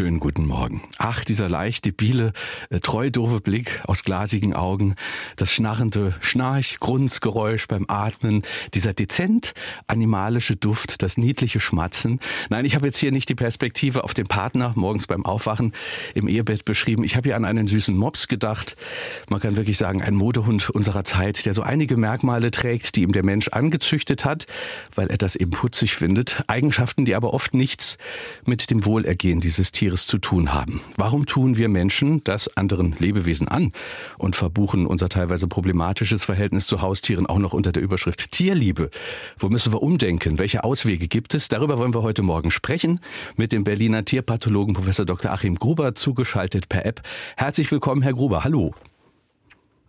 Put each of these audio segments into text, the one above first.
Schönen guten Morgen. Ach, dieser leicht debile, äh, treu doofe Blick aus glasigen Augen, das schnarrende Schnarch-Grunzgeräusch beim Atmen, dieser dezent animalische Duft, das niedliche Schmatzen. Nein, ich habe jetzt hier nicht die Perspektive auf den Partner morgens beim Aufwachen im Ehebett beschrieben. Ich habe hier an einen süßen Mops gedacht. Man kann wirklich sagen, ein Modehund unserer Zeit, der so einige Merkmale trägt, die ihm der Mensch angezüchtet hat, weil er das eben putzig findet. Eigenschaften, die aber oft nichts mit dem Wohlergehen dieses Tieres Tieres zu tun haben. Warum tun wir Menschen das anderen Lebewesen an und verbuchen unser teilweise problematisches Verhältnis zu Haustieren auch noch unter der Überschrift Tierliebe? Wo müssen wir umdenken? Welche Auswege gibt es? Darüber wollen wir heute Morgen sprechen mit dem Berliner Tierpathologen Professor Dr. Achim Gruber, zugeschaltet per App. Herzlich willkommen, Herr Gruber. Hallo.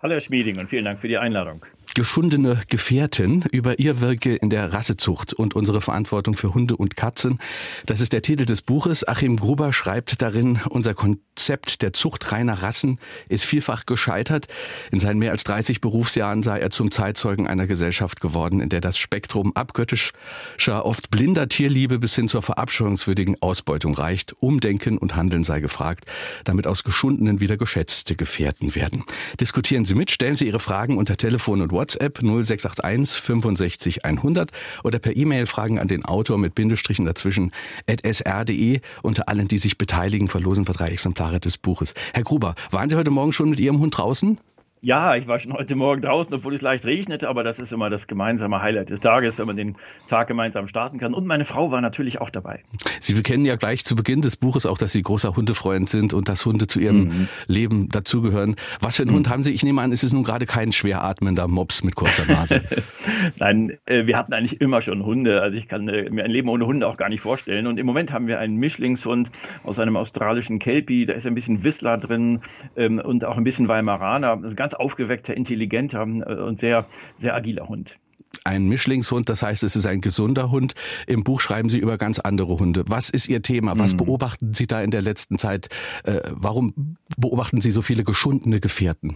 Hallo Herr Schmieding und vielen Dank für die Einladung geschundene Gefährtin über ihr Wirke in der Rassezucht und unsere Verantwortung für Hunde und Katzen. Das ist der Titel des Buches. Achim Gruber schreibt darin, unser Konzept der Zucht reiner Rassen ist vielfach gescheitert. In seinen mehr als 30 Berufsjahren sei er zum Zeitzeugen einer Gesellschaft geworden, in der das Spektrum abgöttischer, oft blinder Tierliebe bis hin zur verabscheuungswürdigen Ausbeutung reicht. Umdenken und Handeln sei gefragt, damit aus geschundenen wieder geschätzte Gefährten werden. Diskutieren Sie mit, stellen Sie Ihre Fragen unter Telefon und WhatsApp WhatsApp 0681 65 100 oder per E-Mail Fragen an den Autor mit Bindestrichen dazwischen at sr.de. Unter allen, die sich beteiligen, verlosen wir drei Exemplare des Buches. Herr Gruber, waren Sie heute Morgen schon mit Ihrem Hund draußen? Ja, ich war schon heute Morgen draußen, obwohl es leicht regnete, aber das ist immer das gemeinsame Highlight des Tages, wenn man den Tag gemeinsam starten kann. Und meine Frau war natürlich auch dabei. Sie bekennen ja gleich zu Beginn des Buches auch, dass Sie großer Hundefreund sind und dass Hunde zu Ihrem mhm. Leben dazugehören. Was für einen mhm. Hund haben Sie? Ich nehme an, es ist nun gerade kein schwer atmender Mops mit kurzer Nase. Nein, äh, wir hatten eigentlich immer schon Hunde. Also ich kann äh, mir ein Leben ohne Hunde auch gar nicht vorstellen. Und im Moment haben wir einen Mischlingshund aus einem australischen Kelpie. Da ist ein bisschen Whistler drin ähm, und auch ein bisschen Weimaraner. Also ganz aufgeweckter, intelligenter äh, und sehr, sehr agiler Hund ein Mischlingshund, das heißt, es ist ein gesunder Hund. Im Buch schreiben Sie über ganz andere Hunde. Was ist Ihr Thema? Was mhm. beobachten Sie da in der letzten Zeit? Äh, warum beobachten Sie so viele geschundene Gefährten?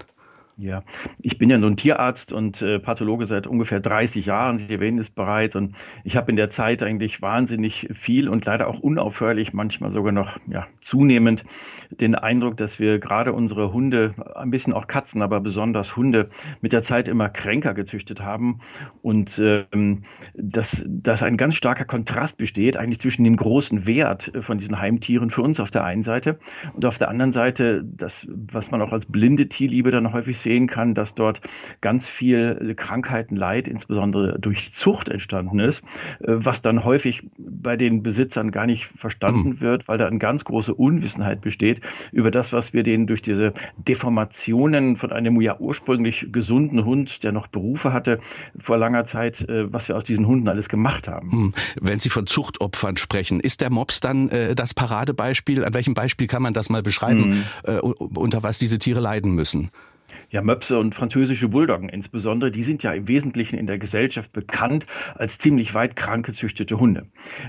Ja, ich bin ja nun Tierarzt und äh, Pathologe seit ungefähr 30 Jahren. Sie erwähnen es bereits. Und ich habe in der Zeit eigentlich wahnsinnig viel und leider auch unaufhörlich, manchmal sogar noch ja, zunehmend den Eindruck, dass wir gerade unsere Hunde, ein bisschen auch Katzen, aber besonders Hunde, mit der Zeit immer kränker gezüchtet haben. Und ähm, dass, dass ein ganz starker Kontrast besteht, eigentlich zwischen dem großen Wert von diesen Heimtieren für uns auf der einen Seite und auf der anderen Seite das, was man auch als blinde Tierliebe dann häufig sehen kann, dass dort ganz viel Krankheiten, Leid, insbesondere durch Zucht entstanden ist, äh, was dann häufig bei den Besitzern gar nicht verstanden mhm. wird, weil da eine ganz große Unwissenheit besteht über das, was wir denen durch diese Deformationen von einem ja ursprünglich gesunden Hund, der noch Berufe hatte, vor langer Zeit, äh, was wir aus diesen Hunden alles gemacht haben. Hm. Wenn Sie von Zuchtopfern sprechen, ist der Mops dann äh, das Paradebeispiel? An welchem Beispiel kann man das mal beschreiben, mhm. äh, unter was diese Tiere leiden müssen? Ja, Möpse und französische Bulldoggen insbesondere, die sind ja im Wesentlichen in der Gesellschaft bekannt als ziemlich weit krank gezüchtete Hunde.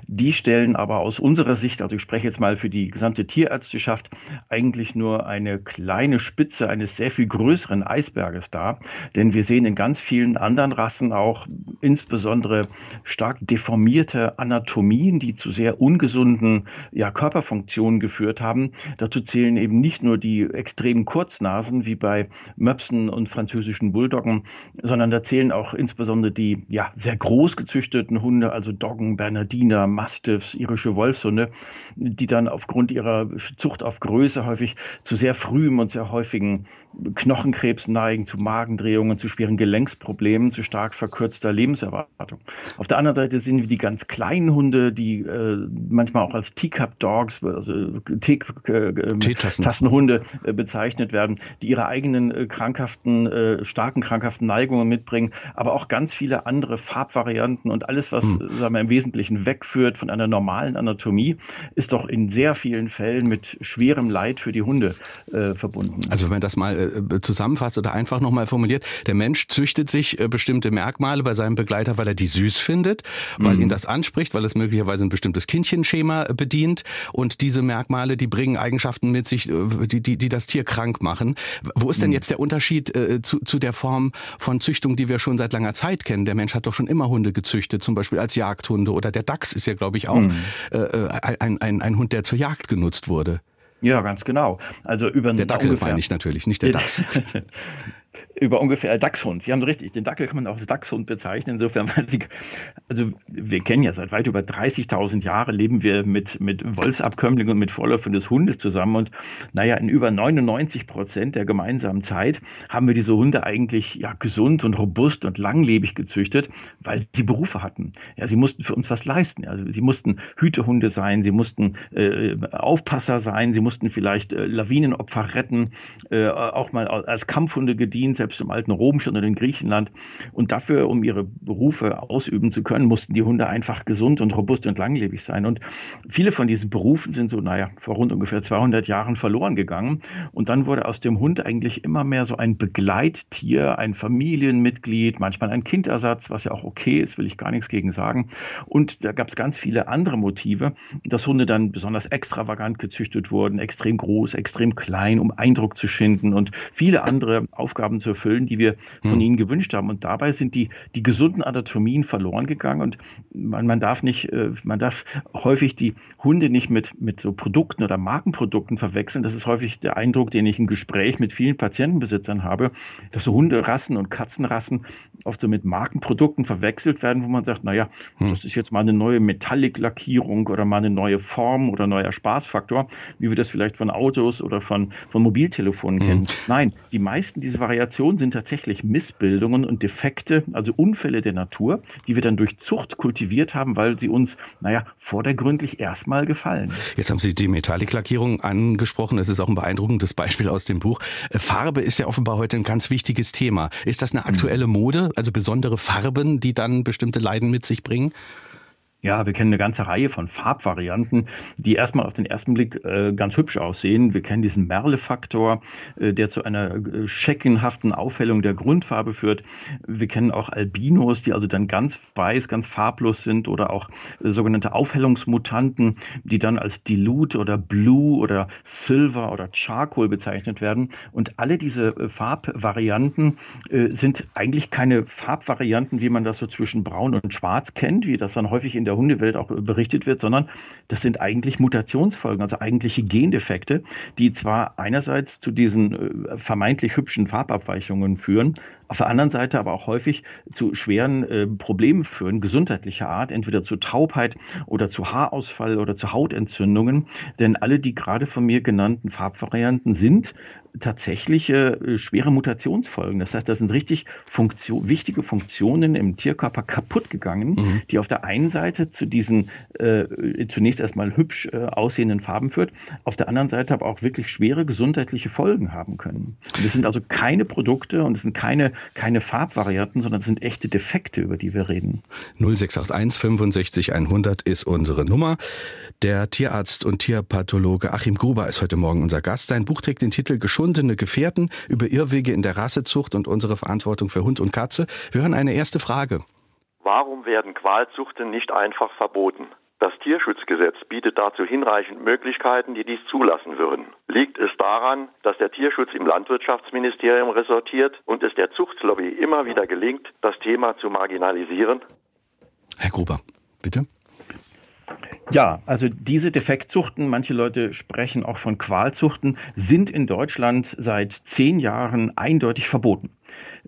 Die stellen aber aus unserer Sicht, also ich spreche jetzt mal für die gesamte Tierärzteschaft, eigentlich nur eine kleine Spitze eines sehr viel größeren Eisberges dar. Denn wir sehen in ganz vielen anderen Rassen auch insbesondere stark deformierte Anatomien, die zu sehr ungesunden ja, Körperfunktionen geführt haben. Dazu zählen eben nicht nur die extremen Kurznasen wie bei Möpsen und französischen Bulldoggen, sondern da zählen auch insbesondere die ja, sehr groß gezüchteten Hunde, also Doggen, Bernardiner, Mastiffs, irische Wolfshunde, die dann aufgrund ihrer Zucht auf Größe häufig zu sehr frühem und sehr häufigen Knochenkrebs neigen, zu Magendrehungen, zu schweren Gelenksproblemen, zu stark verkürzter Lebenserwartung. Auf der anderen Seite sind wir die ganz kleinen Hunde, die äh, manchmal auch als Teacup-Dogs, also Teetassenhunde äh, äh, bezeichnet werden, die ihre eigenen äh, krankhaften, äh, starken krankhaften Neigungen mitbringen, aber auch ganz viele andere Farbvarianten und alles, was hm. sagen wir, im Wesentlichen wegführt von einer normalen Anatomie, ist doch in sehr vielen Fällen mit schwerem Leid für die Hunde äh, verbunden. Also wenn man das mal äh, zusammenfasst oder einfach nochmal formuliert, der Mensch züchtet sich äh, bestimmte Merkmale bei seinem Begleiter, weil er die süß findet, weil mhm. ihn das anspricht, weil es möglicherweise ein bestimmtes Kindchenschema bedient und diese Merkmale, die bringen Eigenschaften mit sich, die, die, die das Tier krank machen. Wo ist denn mhm. jetzt der Unterschied äh, zu, zu der Form von Züchtung, die wir schon seit langer Zeit kennen? Der Mensch hat doch schon immer Hunde gezüchtet, zum Beispiel als Jagdhunde oder der Dachs ist ja, glaube ich, auch mhm. äh, ein, ein, ein Hund, der zur Jagd genutzt wurde. Ja, ganz genau. Also über der Dackel meine ich natürlich, nicht der Dachs. über ungefähr Dachshund. Sie haben richtig, den Dackel kann man auch als Dachshund bezeichnen. Insofern, sie, also wir kennen ja seit weit über 30.000 Jahren leben wir mit, mit Wolfsabkömmlingen und mit Vorläufern des Hundes zusammen. Und naja, in über 99 Prozent der gemeinsamen Zeit haben wir diese Hunde eigentlich ja, gesund und robust und langlebig gezüchtet, weil sie Berufe hatten. Ja, sie mussten für uns was leisten. Also sie mussten Hütehunde sein, sie mussten äh, Aufpasser sein, sie mussten vielleicht äh, Lawinenopfer retten, äh, auch mal als Kampfhunde gedient, selbst im alten Rom schon oder in Griechenland. Und dafür, um ihre Berufe ausüben zu können, mussten die Hunde einfach gesund und robust und langlebig sein. Und viele von diesen Berufen sind so, naja, vor rund ungefähr 200 Jahren verloren gegangen. Und dann wurde aus dem Hund eigentlich immer mehr so ein Begleittier, ein Familienmitglied, manchmal ein Kindersatz, was ja auch okay ist, will ich gar nichts gegen sagen. Und da gab es ganz viele andere Motive, dass Hunde dann besonders extravagant gezüchtet wurden, extrem groß, extrem klein, um Eindruck zu schinden und viele andere Aufgaben zu erfüllen, die wir von hm. ihnen gewünscht haben. Und dabei sind die, die gesunden Anatomien verloren gegangen und man, man darf nicht, äh, man darf häufig die Hunde nicht mit, mit so Produkten oder Markenprodukten verwechseln. Das ist häufig der Eindruck, den ich im Gespräch mit vielen Patientenbesitzern habe, dass so Hunderassen und Katzenrassen oft so mit Markenprodukten verwechselt werden, wo man sagt, naja, hm. das ist jetzt mal eine neue Metallic-Lackierung oder mal eine neue Form oder neuer Spaßfaktor, wie wir das vielleicht von Autos oder von, von Mobiltelefonen hm. kennen. Nein, die meisten dieser Variationen Evolution sind tatsächlich Missbildungen und Defekte, also Unfälle der Natur, die wir dann durch Zucht kultiviert haben, weil sie uns, naja, vordergründlich erstmal gefallen. Jetzt haben Sie die Metalliklackierung angesprochen. Es ist auch ein beeindruckendes Beispiel aus dem Buch. Äh, Farbe ist ja offenbar heute ein ganz wichtiges Thema. Ist das eine aktuelle Mode, also besondere Farben, die dann bestimmte Leiden mit sich bringen? Ja, wir kennen eine ganze Reihe von Farbvarianten, die erstmal auf den ersten Blick äh, ganz hübsch aussehen. Wir kennen diesen Merle-Faktor, äh, der zu einer äh, scheckenhaften Aufhellung der Grundfarbe führt. Wir kennen auch Albinos, die also dann ganz weiß, ganz farblos sind oder auch äh, sogenannte Aufhellungsmutanten, die dann als Dilute oder Blue oder Silver oder Charcoal bezeichnet werden. Und alle diese äh, Farbvarianten sind eigentlich keine Farbvarianten, wie man das so zwischen Braun und Schwarz kennt, wie das dann häufig in der Hundewelt auch berichtet wird, sondern das sind eigentlich Mutationsfolgen, also eigentliche Gendefekte, die zwar einerseits zu diesen äh, vermeintlich hübschen Farbabweichungen führen, auf der anderen Seite aber auch häufig zu schweren äh, Problemen führen, gesundheitlicher Art, entweder zu Taubheit oder zu Haarausfall oder zu Hautentzündungen. Denn alle die gerade von mir genannten Farbvarianten sind tatsächliche äh, schwere Mutationsfolgen. Das heißt, da sind richtig Funktion, wichtige Funktionen im Tierkörper kaputt gegangen, mhm. die auf der einen Seite zu diesen äh, zunächst erstmal hübsch äh, aussehenden Farben führt, auf der anderen Seite aber auch wirklich schwere gesundheitliche Folgen haben können. Und das sind also keine Produkte und es sind keine keine Farbvarianten, sondern es sind echte Defekte, über die wir reden. 0681 65 100 ist unsere Nummer. Der Tierarzt und Tierpathologe Achim Gruber ist heute Morgen unser Gast. Sein Buch trägt den Titel Geschundene Gefährten über Irrwege in der Rassezucht und unsere Verantwortung für Hund und Katze. Wir hören eine erste Frage. Warum werden Qualzuchten nicht einfach verboten? Das Tierschutzgesetz bietet dazu hinreichend Möglichkeiten, die dies zulassen würden. Liegt es daran, dass der Tierschutz im Landwirtschaftsministerium resortiert und es der Zuchtlobby immer wieder gelingt, das Thema zu marginalisieren? Herr Gruber, bitte. Ja, also diese Defektzuchten, manche Leute sprechen auch von Qualzuchten, sind in Deutschland seit zehn Jahren eindeutig verboten.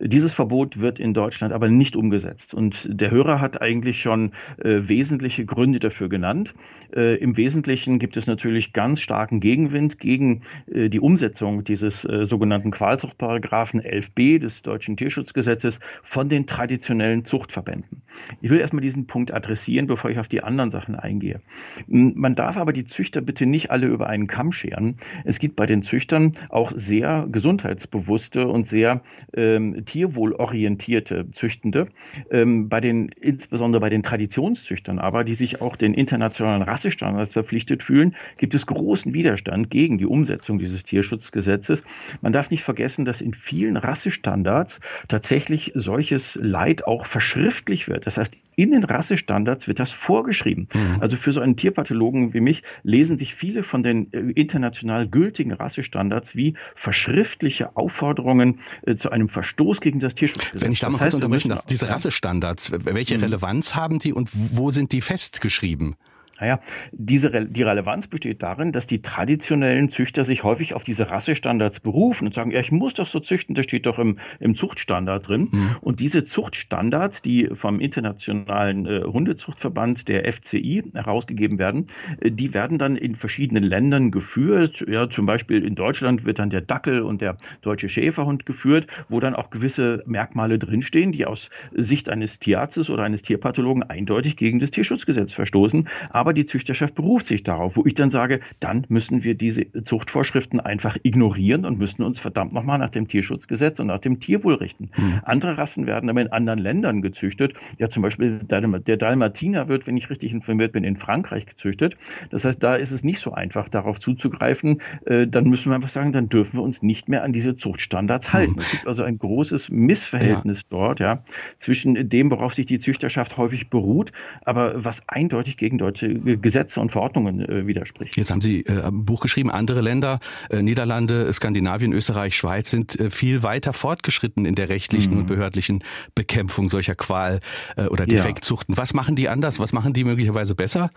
Dieses Verbot wird in Deutschland aber nicht umgesetzt. Und der Hörer hat eigentlich schon äh, wesentliche Gründe dafür genannt. Äh, Im Wesentlichen gibt es natürlich ganz starken Gegenwind gegen äh, die Umsetzung dieses äh, sogenannten Qualzuchtparagraphen 11b des deutschen Tierschutzgesetzes von den traditionellen Zuchtverbänden. Ich will erstmal diesen Punkt adressieren, bevor ich auf die anderen Sachen eingehe. Man darf aber die Züchter bitte nicht alle über einen Kamm scheren. Es gibt bei den Züchtern auch sehr gesundheitsbewusste und sehr ähm, tierwohlorientierte Züchtende. Ähm, bei den, insbesondere bei den Traditionszüchtern aber, die sich auch den internationalen Rassestandards verpflichtet fühlen, gibt es großen Widerstand gegen die Umsetzung dieses Tierschutzgesetzes. Man darf nicht vergessen, dass in vielen Rassestandards tatsächlich solches Leid auch verschriftlich wird. Das heißt, in den Rassestandards wird das vorgeschrieben. Mhm. Also für so einen Tierpathologen wie mich lesen sich viele von den äh, international gültigen Rassestandards wie verschriftliche Aufforderungen äh, zu einem Verstoß gegen das Tierschutzgesetz. Wenn ich da mal kurz unterbrechen darf, diese Rassestandards, welche mhm. Relevanz haben die und wo sind die festgeschrieben? Naja, diese, die Relevanz besteht darin, dass die traditionellen Züchter sich häufig auf diese Rassestandards berufen und sagen, ja, ich muss doch so züchten, das steht doch im, im Zuchtstandard drin. Mhm. Und diese Zuchtstandards, die vom internationalen äh, Hundezuchtverband, der FCI, herausgegeben werden, äh, die werden dann in verschiedenen Ländern geführt. Ja, zum Beispiel in Deutschland wird dann der Dackel und der deutsche Schäferhund geführt, wo dann auch gewisse Merkmale drinstehen, die aus Sicht eines Tierarztes oder eines Tierpathologen eindeutig gegen das Tierschutzgesetz verstoßen. Aber aber die Züchterschaft beruft sich darauf, wo ich dann sage, dann müssen wir diese Zuchtvorschriften einfach ignorieren und müssen uns verdammt nochmal nach dem Tierschutzgesetz und nach dem Tierwohl richten. Mhm. Andere Rassen werden aber in anderen Ländern gezüchtet. Ja, zum Beispiel der Dalmatiner wird, wenn ich richtig informiert bin, in Frankreich gezüchtet. Das heißt, da ist es nicht so einfach, darauf zuzugreifen. Äh, dann müssen wir einfach sagen, dann dürfen wir uns nicht mehr an diese Zuchtstandards halten. Mhm. Es gibt also ein großes Missverhältnis ja. dort, ja, zwischen dem, worauf sich die Züchterschaft häufig beruht, aber was eindeutig gegen deutsche Gesetze und Verordnungen äh, widerspricht. Jetzt haben Sie äh, ein Buch geschrieben, andere Länder, äh, Niederlande, Skandinavien, Österreich, Schweiz sind äh, viel weiter fortgeschritten in der rechtlichen mhm. und behördlichen Bekämpfung solcher Qual- äh, oder Defektzuchten. Ja. Was machen die anders? Was machen die möglicherweise besser?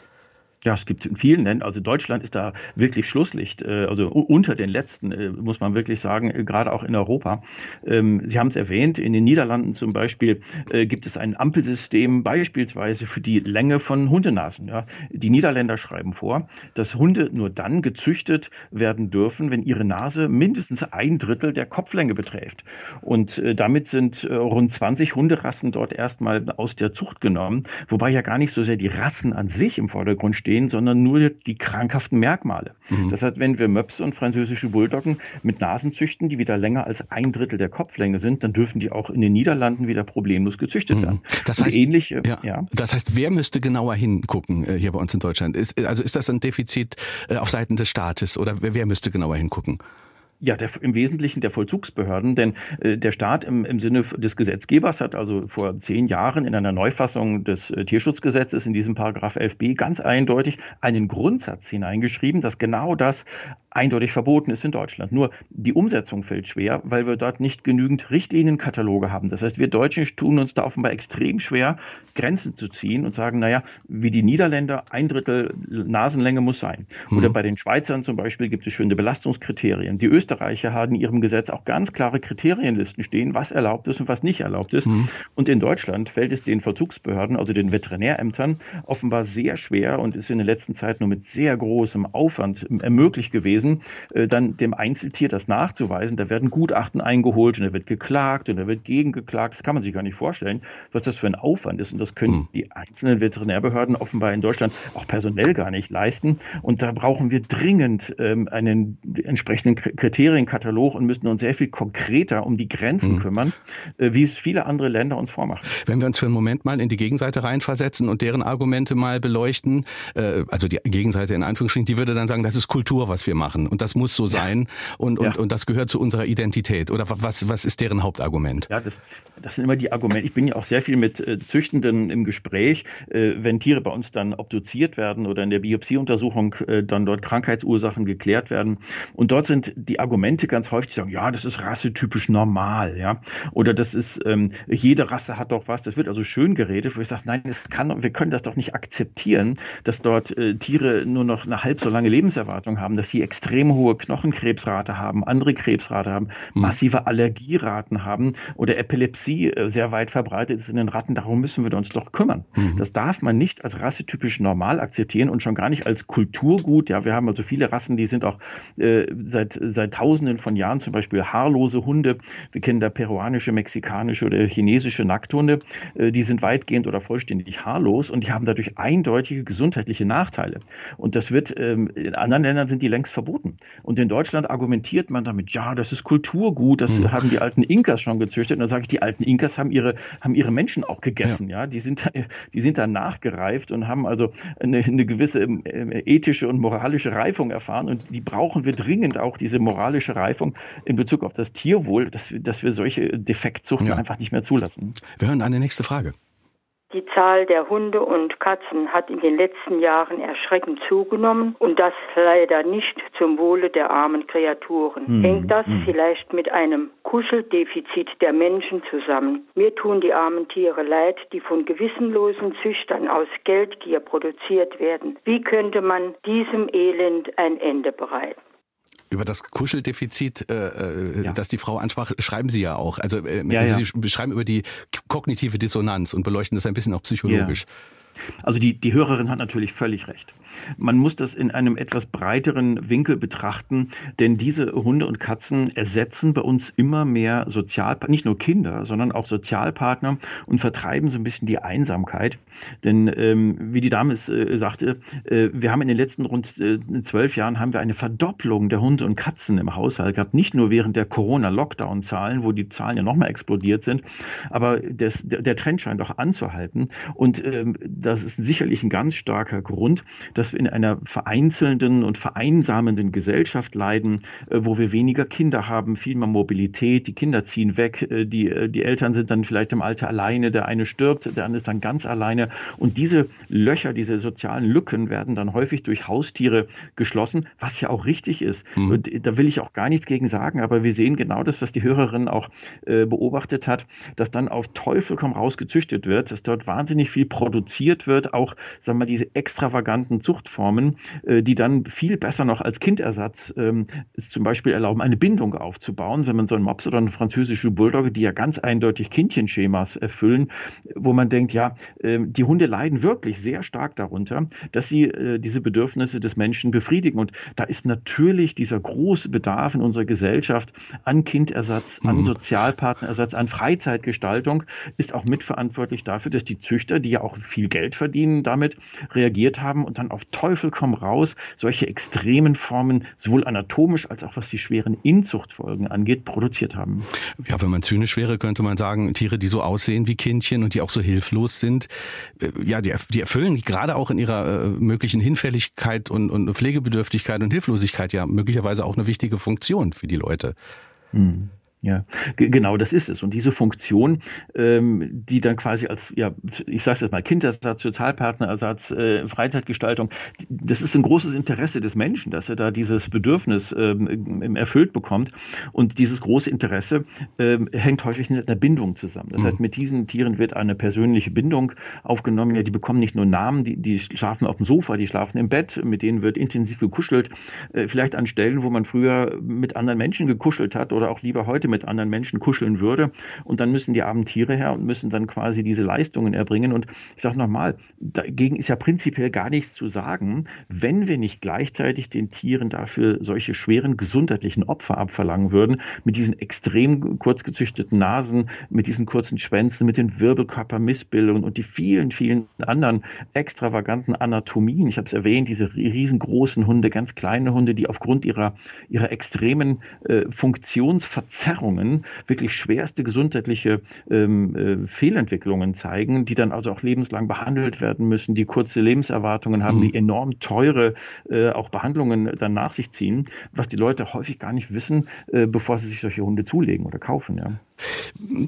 Ja, es gibt in vielen Ländern, also Deutschland ist da wirklich Schlusslicht, äh, also unter den letzten, äh, muss man wirklich sagen, äh, gerade auch in Europa. Ähm, Sie haben es erwähnt, in den Niederlanden zum Beispiel gibt es ein Ampelsystem beispielsweise für die Länge von Hundenasen. Die Niederländer schreiben vor, dass Hunde nur dann gezüchtet werden dürfen, wenn ihre Nase mindestens ein Drittel der Kopflänge beträgt. Und damit sind rund 20 Hunderassen dort erstmal aus der Zucht genommen, wobei ja gar nicht so sehr die Rassen an sich im Vordergrund stehen, stehen, sondern nur die krankhaften Merkmale. Mhm. Das heißt, wenn wir Möpse und französische Bulldoggen mit Nasen züchten, die wieder länger als ein Drittel der Kopflänge sind, dann dürfen die auch in den Niederlanden wieder problemlos gezüchtet mhm. werden. Das heißt, ähnlich, ja, ja. das heißt, wer müsste genauer hingucken äh, hier bei uns in Deutschland? Ist, also ist das ein Defizit äh, auf Seiten des Staates oder wer, wer müsste genauer hingucken? Ja, der, im Wesentlichen der Vollzugsbehörden, denn äh, der Staat im, im Sinne des Gesetzgebers hat also vor zehn Jahren in einer Neufassung des äh, Tierschutzgesetzes in diesem Paragraph 11b ganz eindeutig einen Grundsatz hineingeschrieben, dass genau das eindeutig verboten ist in Deutschland. Nur die Umsetzung fällt schwer, weil wir dort nicht genügend Richtlinienkataloge haben. Das heißt, wir Deutschen tun uns da offenbar extrem schwer, Grenzen zu ziehen und sagen, naja, wie die Niederländer, ein Drittel Nasenlänge muss sein. Mhm. Oder bei den Schweizern zum Beispiel gibt es schöne Belastungskriterien. Die Österreicher haben in ihrem Gesetz auch ganz klare Kriterienlisten stehen, was erlaubt ist und was nicht erlaubt ist. Mhm. Und in Deutschland fällt es den Verzugsbehörden, also den Veterinärämtern, offenbar sehr schwer und ist in der letzten Zeit nur mit sehr großem Aufwand ermöglicht gewesen, gewesen, äh, dann dem Einzeltier das nachzuweisen. Da werden Gutachten eingeholt und da wird geklagt und da wird gegengeklagt. Das kann man sich gar nicht vorstellen, was das für ein Aufwand ist. Und das können hm. die einzelnen Veterinärbehörden offenbar in Deutschland auch personell gar nicht leisten. Und da brauchen wir dringend ähm, einen entsprechenden Kriterienkatalog und müssen uns sehr viel konkreter um die Grenzen hm. kümmern, äh, wie es viele andere Länder uns vormachen. Wenn wir uns für einen Moment mal in die Gegenseite reinversetzen und deren Argumente mal beleuchten, äh, also die Gegenseite in Anführungsstrichen, die würde dann sagen, das ist Kultur, was wir machen machen und das muss so sein und, und, ja. und das gehört zu unserer Identität. Oder was, was ist deren Hauptargument? Ja, das, das sind immer die Argumente. Ich bin ja auch sehr viel mit äh, Züchtenden im Gespräch, äh, wenn Tiere bei uns dann obduziert werden oder in der Biopsieuntersuchung äh, dann dort Krankheitsursachen geklärt werden. Und dort sind die Argumente ganz häufig, die sagen, ja, das ist rassetypisch normal, ja. Oder das ist, ähm, jede Rasse hat doch was. Das wird also schön geredet, wo ich sage, nein, das kann, wir können das doch nicht akzeptieren, dass dort äh, Tiere nur noch eine halb so lange Lebenserwartung haben, dass sie extrem hohe Knochenkrebsrate haben, andere Krebsrate haben, mhm. massive Allergieraten haben oder Epilepsie äh, sehr weit verbreitet ist in den Ratten. Darum müssen wir uns doch kümmern. Mhm. Das darf man nicht als rassetypisch normal akzeptieren und schon gar nicht als Kulturgut. Ja, wir haben also viele Rassen, die sind auch äh, seit, seit Tausenden von Jahren zum Beispiel haarlose Hunde. Wir kennen da peruanische, mexikanische oder chinesische Nackthunde. Äh, die sind weitgehend oder vollständig haarlos und die haben dadurch eindeutige gesundheitliche Nachteile. Und das wird ähm, in anderen Ländern sind die längst verboten verboten. Und in Deutschland argumentiert man damit, ja, das ist Kulturgut, das mhm. haben die alten Inkas schon gezüchtet. Und dann sage ich, die alten Inkas haben ihre, haben ihre Menschen auch gegessen, ja. ja? Die sind da, die sind da nachgereift und haben also eine, eine gewisse ähm, ethische und moralische Reifung erfahren. Und die brauchen wir dringend auch, diese moralische Reifung in Bezug auf das Tierwohl, dass, dass wir solche Defektzuchten ja. einfach nicht mehr zulassen. Wir hören eine nächste Frage. Die Zahl der Hunde und Katzen hat in den letzten Jahren erschreckend zugenommen und das leider nicht zum Wohle der armen Kreaturen. Mhm. Hängt das mhm. vielleicht mit einem Kuscheldefizit der Menschen zusammen? Mir tun die armen Tiere leid, die von gewissenlosen Züchtern aus Geldgier produziert werden. Wie könnte man diesem Elend ein Ende bereiten? Über das Kuscheldefizit, äh, äh, ja. das die Frau ansprach, schreiben Sie ja auch. Also äh, ja, Sie ja. beschreiben über die kognitive Dissonanz und beleuchten das ein bisschen auch psychologisch. Also die, die Hörerin hat natürlich völlig recht. Man muss das in einem etwas breiteren Winkel betrachten, denn diese Hunde und Katzen ersetzen bei uns immer mehr Sozialpartner, nicht nur Kinder, sondern auch Sozialpartner und vertreiben so ein bisschen die Einsamkeit. Denn ähm, wie die Dame es äh, sagte, äh, wir haben in den letzten rund äh, zwölf Jahren haben wir eine Verdopplung der Hunde und Katzen im Haushalt gehabt. Nicht nur während der Corona-Lockdown-Zahlen, wo die Zahlen ja nochmal explodiert sind, aber des, der, Trend scheint doch anzuhalten. Und ähm, das ist sicherlich ein ganz starker Grund, dass wir in einer vereinzelnden und vereinsamenden Gesellschaft leiden, äh, wo wir weniger Kinder haben, viel mehr Mobilität, die Kinder ziehen weg, äh, die, äh, die Eltern sind dann vielleicht im Alter alleine, der eine stirbt, der andere ist dann ganz alleine. Und diese Löcher, diese sozialen Lücken werden dann häufig durch Haustiere geschlossen, was ja auch richtig ist. Mhm. Da will ich auch gar nichts gegen sagen, aber wir sehen genau das, was die Hörerin auch beobachtet hat, dass dann auf Teufel komm raus gezüchtet wird, dass dort wahnsinnig viel produziert wird, auch sagen wir mal, diese extravaganten Zucht Zuchtformen, äh, die dann viel besser noch als Kindersatz ähm, es zum Beispiel erlauben, eine Bindung aufzubauen, wenn man so einen Mops oder eine französische Bulldogge, die ja ganz eindeutig Kindchenschemas erfüllen, wo man denkt, ja, äh, die Hunde leiden wirklich sehr stark darunter, dass sie äh, diese Bedürfnisse des Menschen befriedigen. Und da ist natürlich dieser große Bedarf in unserer Gesellschaft an Kindersatz, an mhm. Sozialpartnerersatz, an Freizeitgestaltung, ist auch mitverantwortlich dafür, dass die Züchter, die ja auch viel Geld verdienen, damit reagiert haben und dann auf Teufel komm raus solche extremen Formen sowohl anatomisch als auch was die schweren Inzuchtfolgen angeht, produziert haben. Ja, wenn man zynisch wäre, könnte man sagen, Tiere, die so aussehen wie Kindchen und die auch so hilflos sind, äh, ja, die, die erfüllen gerade auch in ihrer äh, möglichen Hinfälligkeit und, und Pflegebedürftigkeit und Hilflosigkeit ja möglicherweise auch eine wichtige Funktion für die Leute. Hm. Ja, genau, das ist es. Und diese Funktion, ähm, die dann quasi als, ja, ich sage es jetzt mal, Kindersatz, Sozialpartnerersatz, äh, Freizeitgestaltung, das ist ein großes Interesse des Menschen, dass er da dieses Bedürfnis ähm, erfüllt bekommt. Und dieses große Interesse ähm, hängt häufig mit einer Bindung zusammen. Das mhm. heißt, mit diesen Tieren wird eine persönliche Bindung aufgenommen. Ja, die bekommen nicht nur Namen, die, die schlafen auf dem Sofa, die schlafen im Bett, mit denen wird intensiv gekuschelt. Äh, vielleicht an Stellen, wo man früher mit anderen Menschen gekuschelt hat oder auch lieber heute mit anderen Menschen kuscheln würde. Und dann müssen die armen Tiere her und müssen dann quasi diese Leistungen erbringen. Und ich sage nochmal, dagegen ist ja prinzipiell gar nichts zu sagen, wenn wir nicht gleichzeitig den Tieren dafür solche schweren gesundheitlichen Opfer abverlangen würden, mit diesen extrem kurz gezüchteten Nasen, mit diesen kurzen Schwänzen, mit den Wirbelkörpermissbildungen und die vielen, vielen anderen extravaganten Anatomien. Ich habe es erwähnt, diese riesengroßen Hunde, ganz kleine Hunde, die aufgrund ihrer, ihrer extremen äh, Funktionsverzerrung Erkrankungen wirklich schwerste gesundheitliche ähm, äh, Fehlentwicklungen zeigen, die dann also auch lebenslang behandelt werden müssen, die kurze Lebenserwartungen haben, mhm. die enorm teure äh, auch Behandlungen dann nach sich ziehen, was die Leute häufig gar nicht wissen, äh, bevor sie sich solche Hunde zulegen oder kaufen. Ja.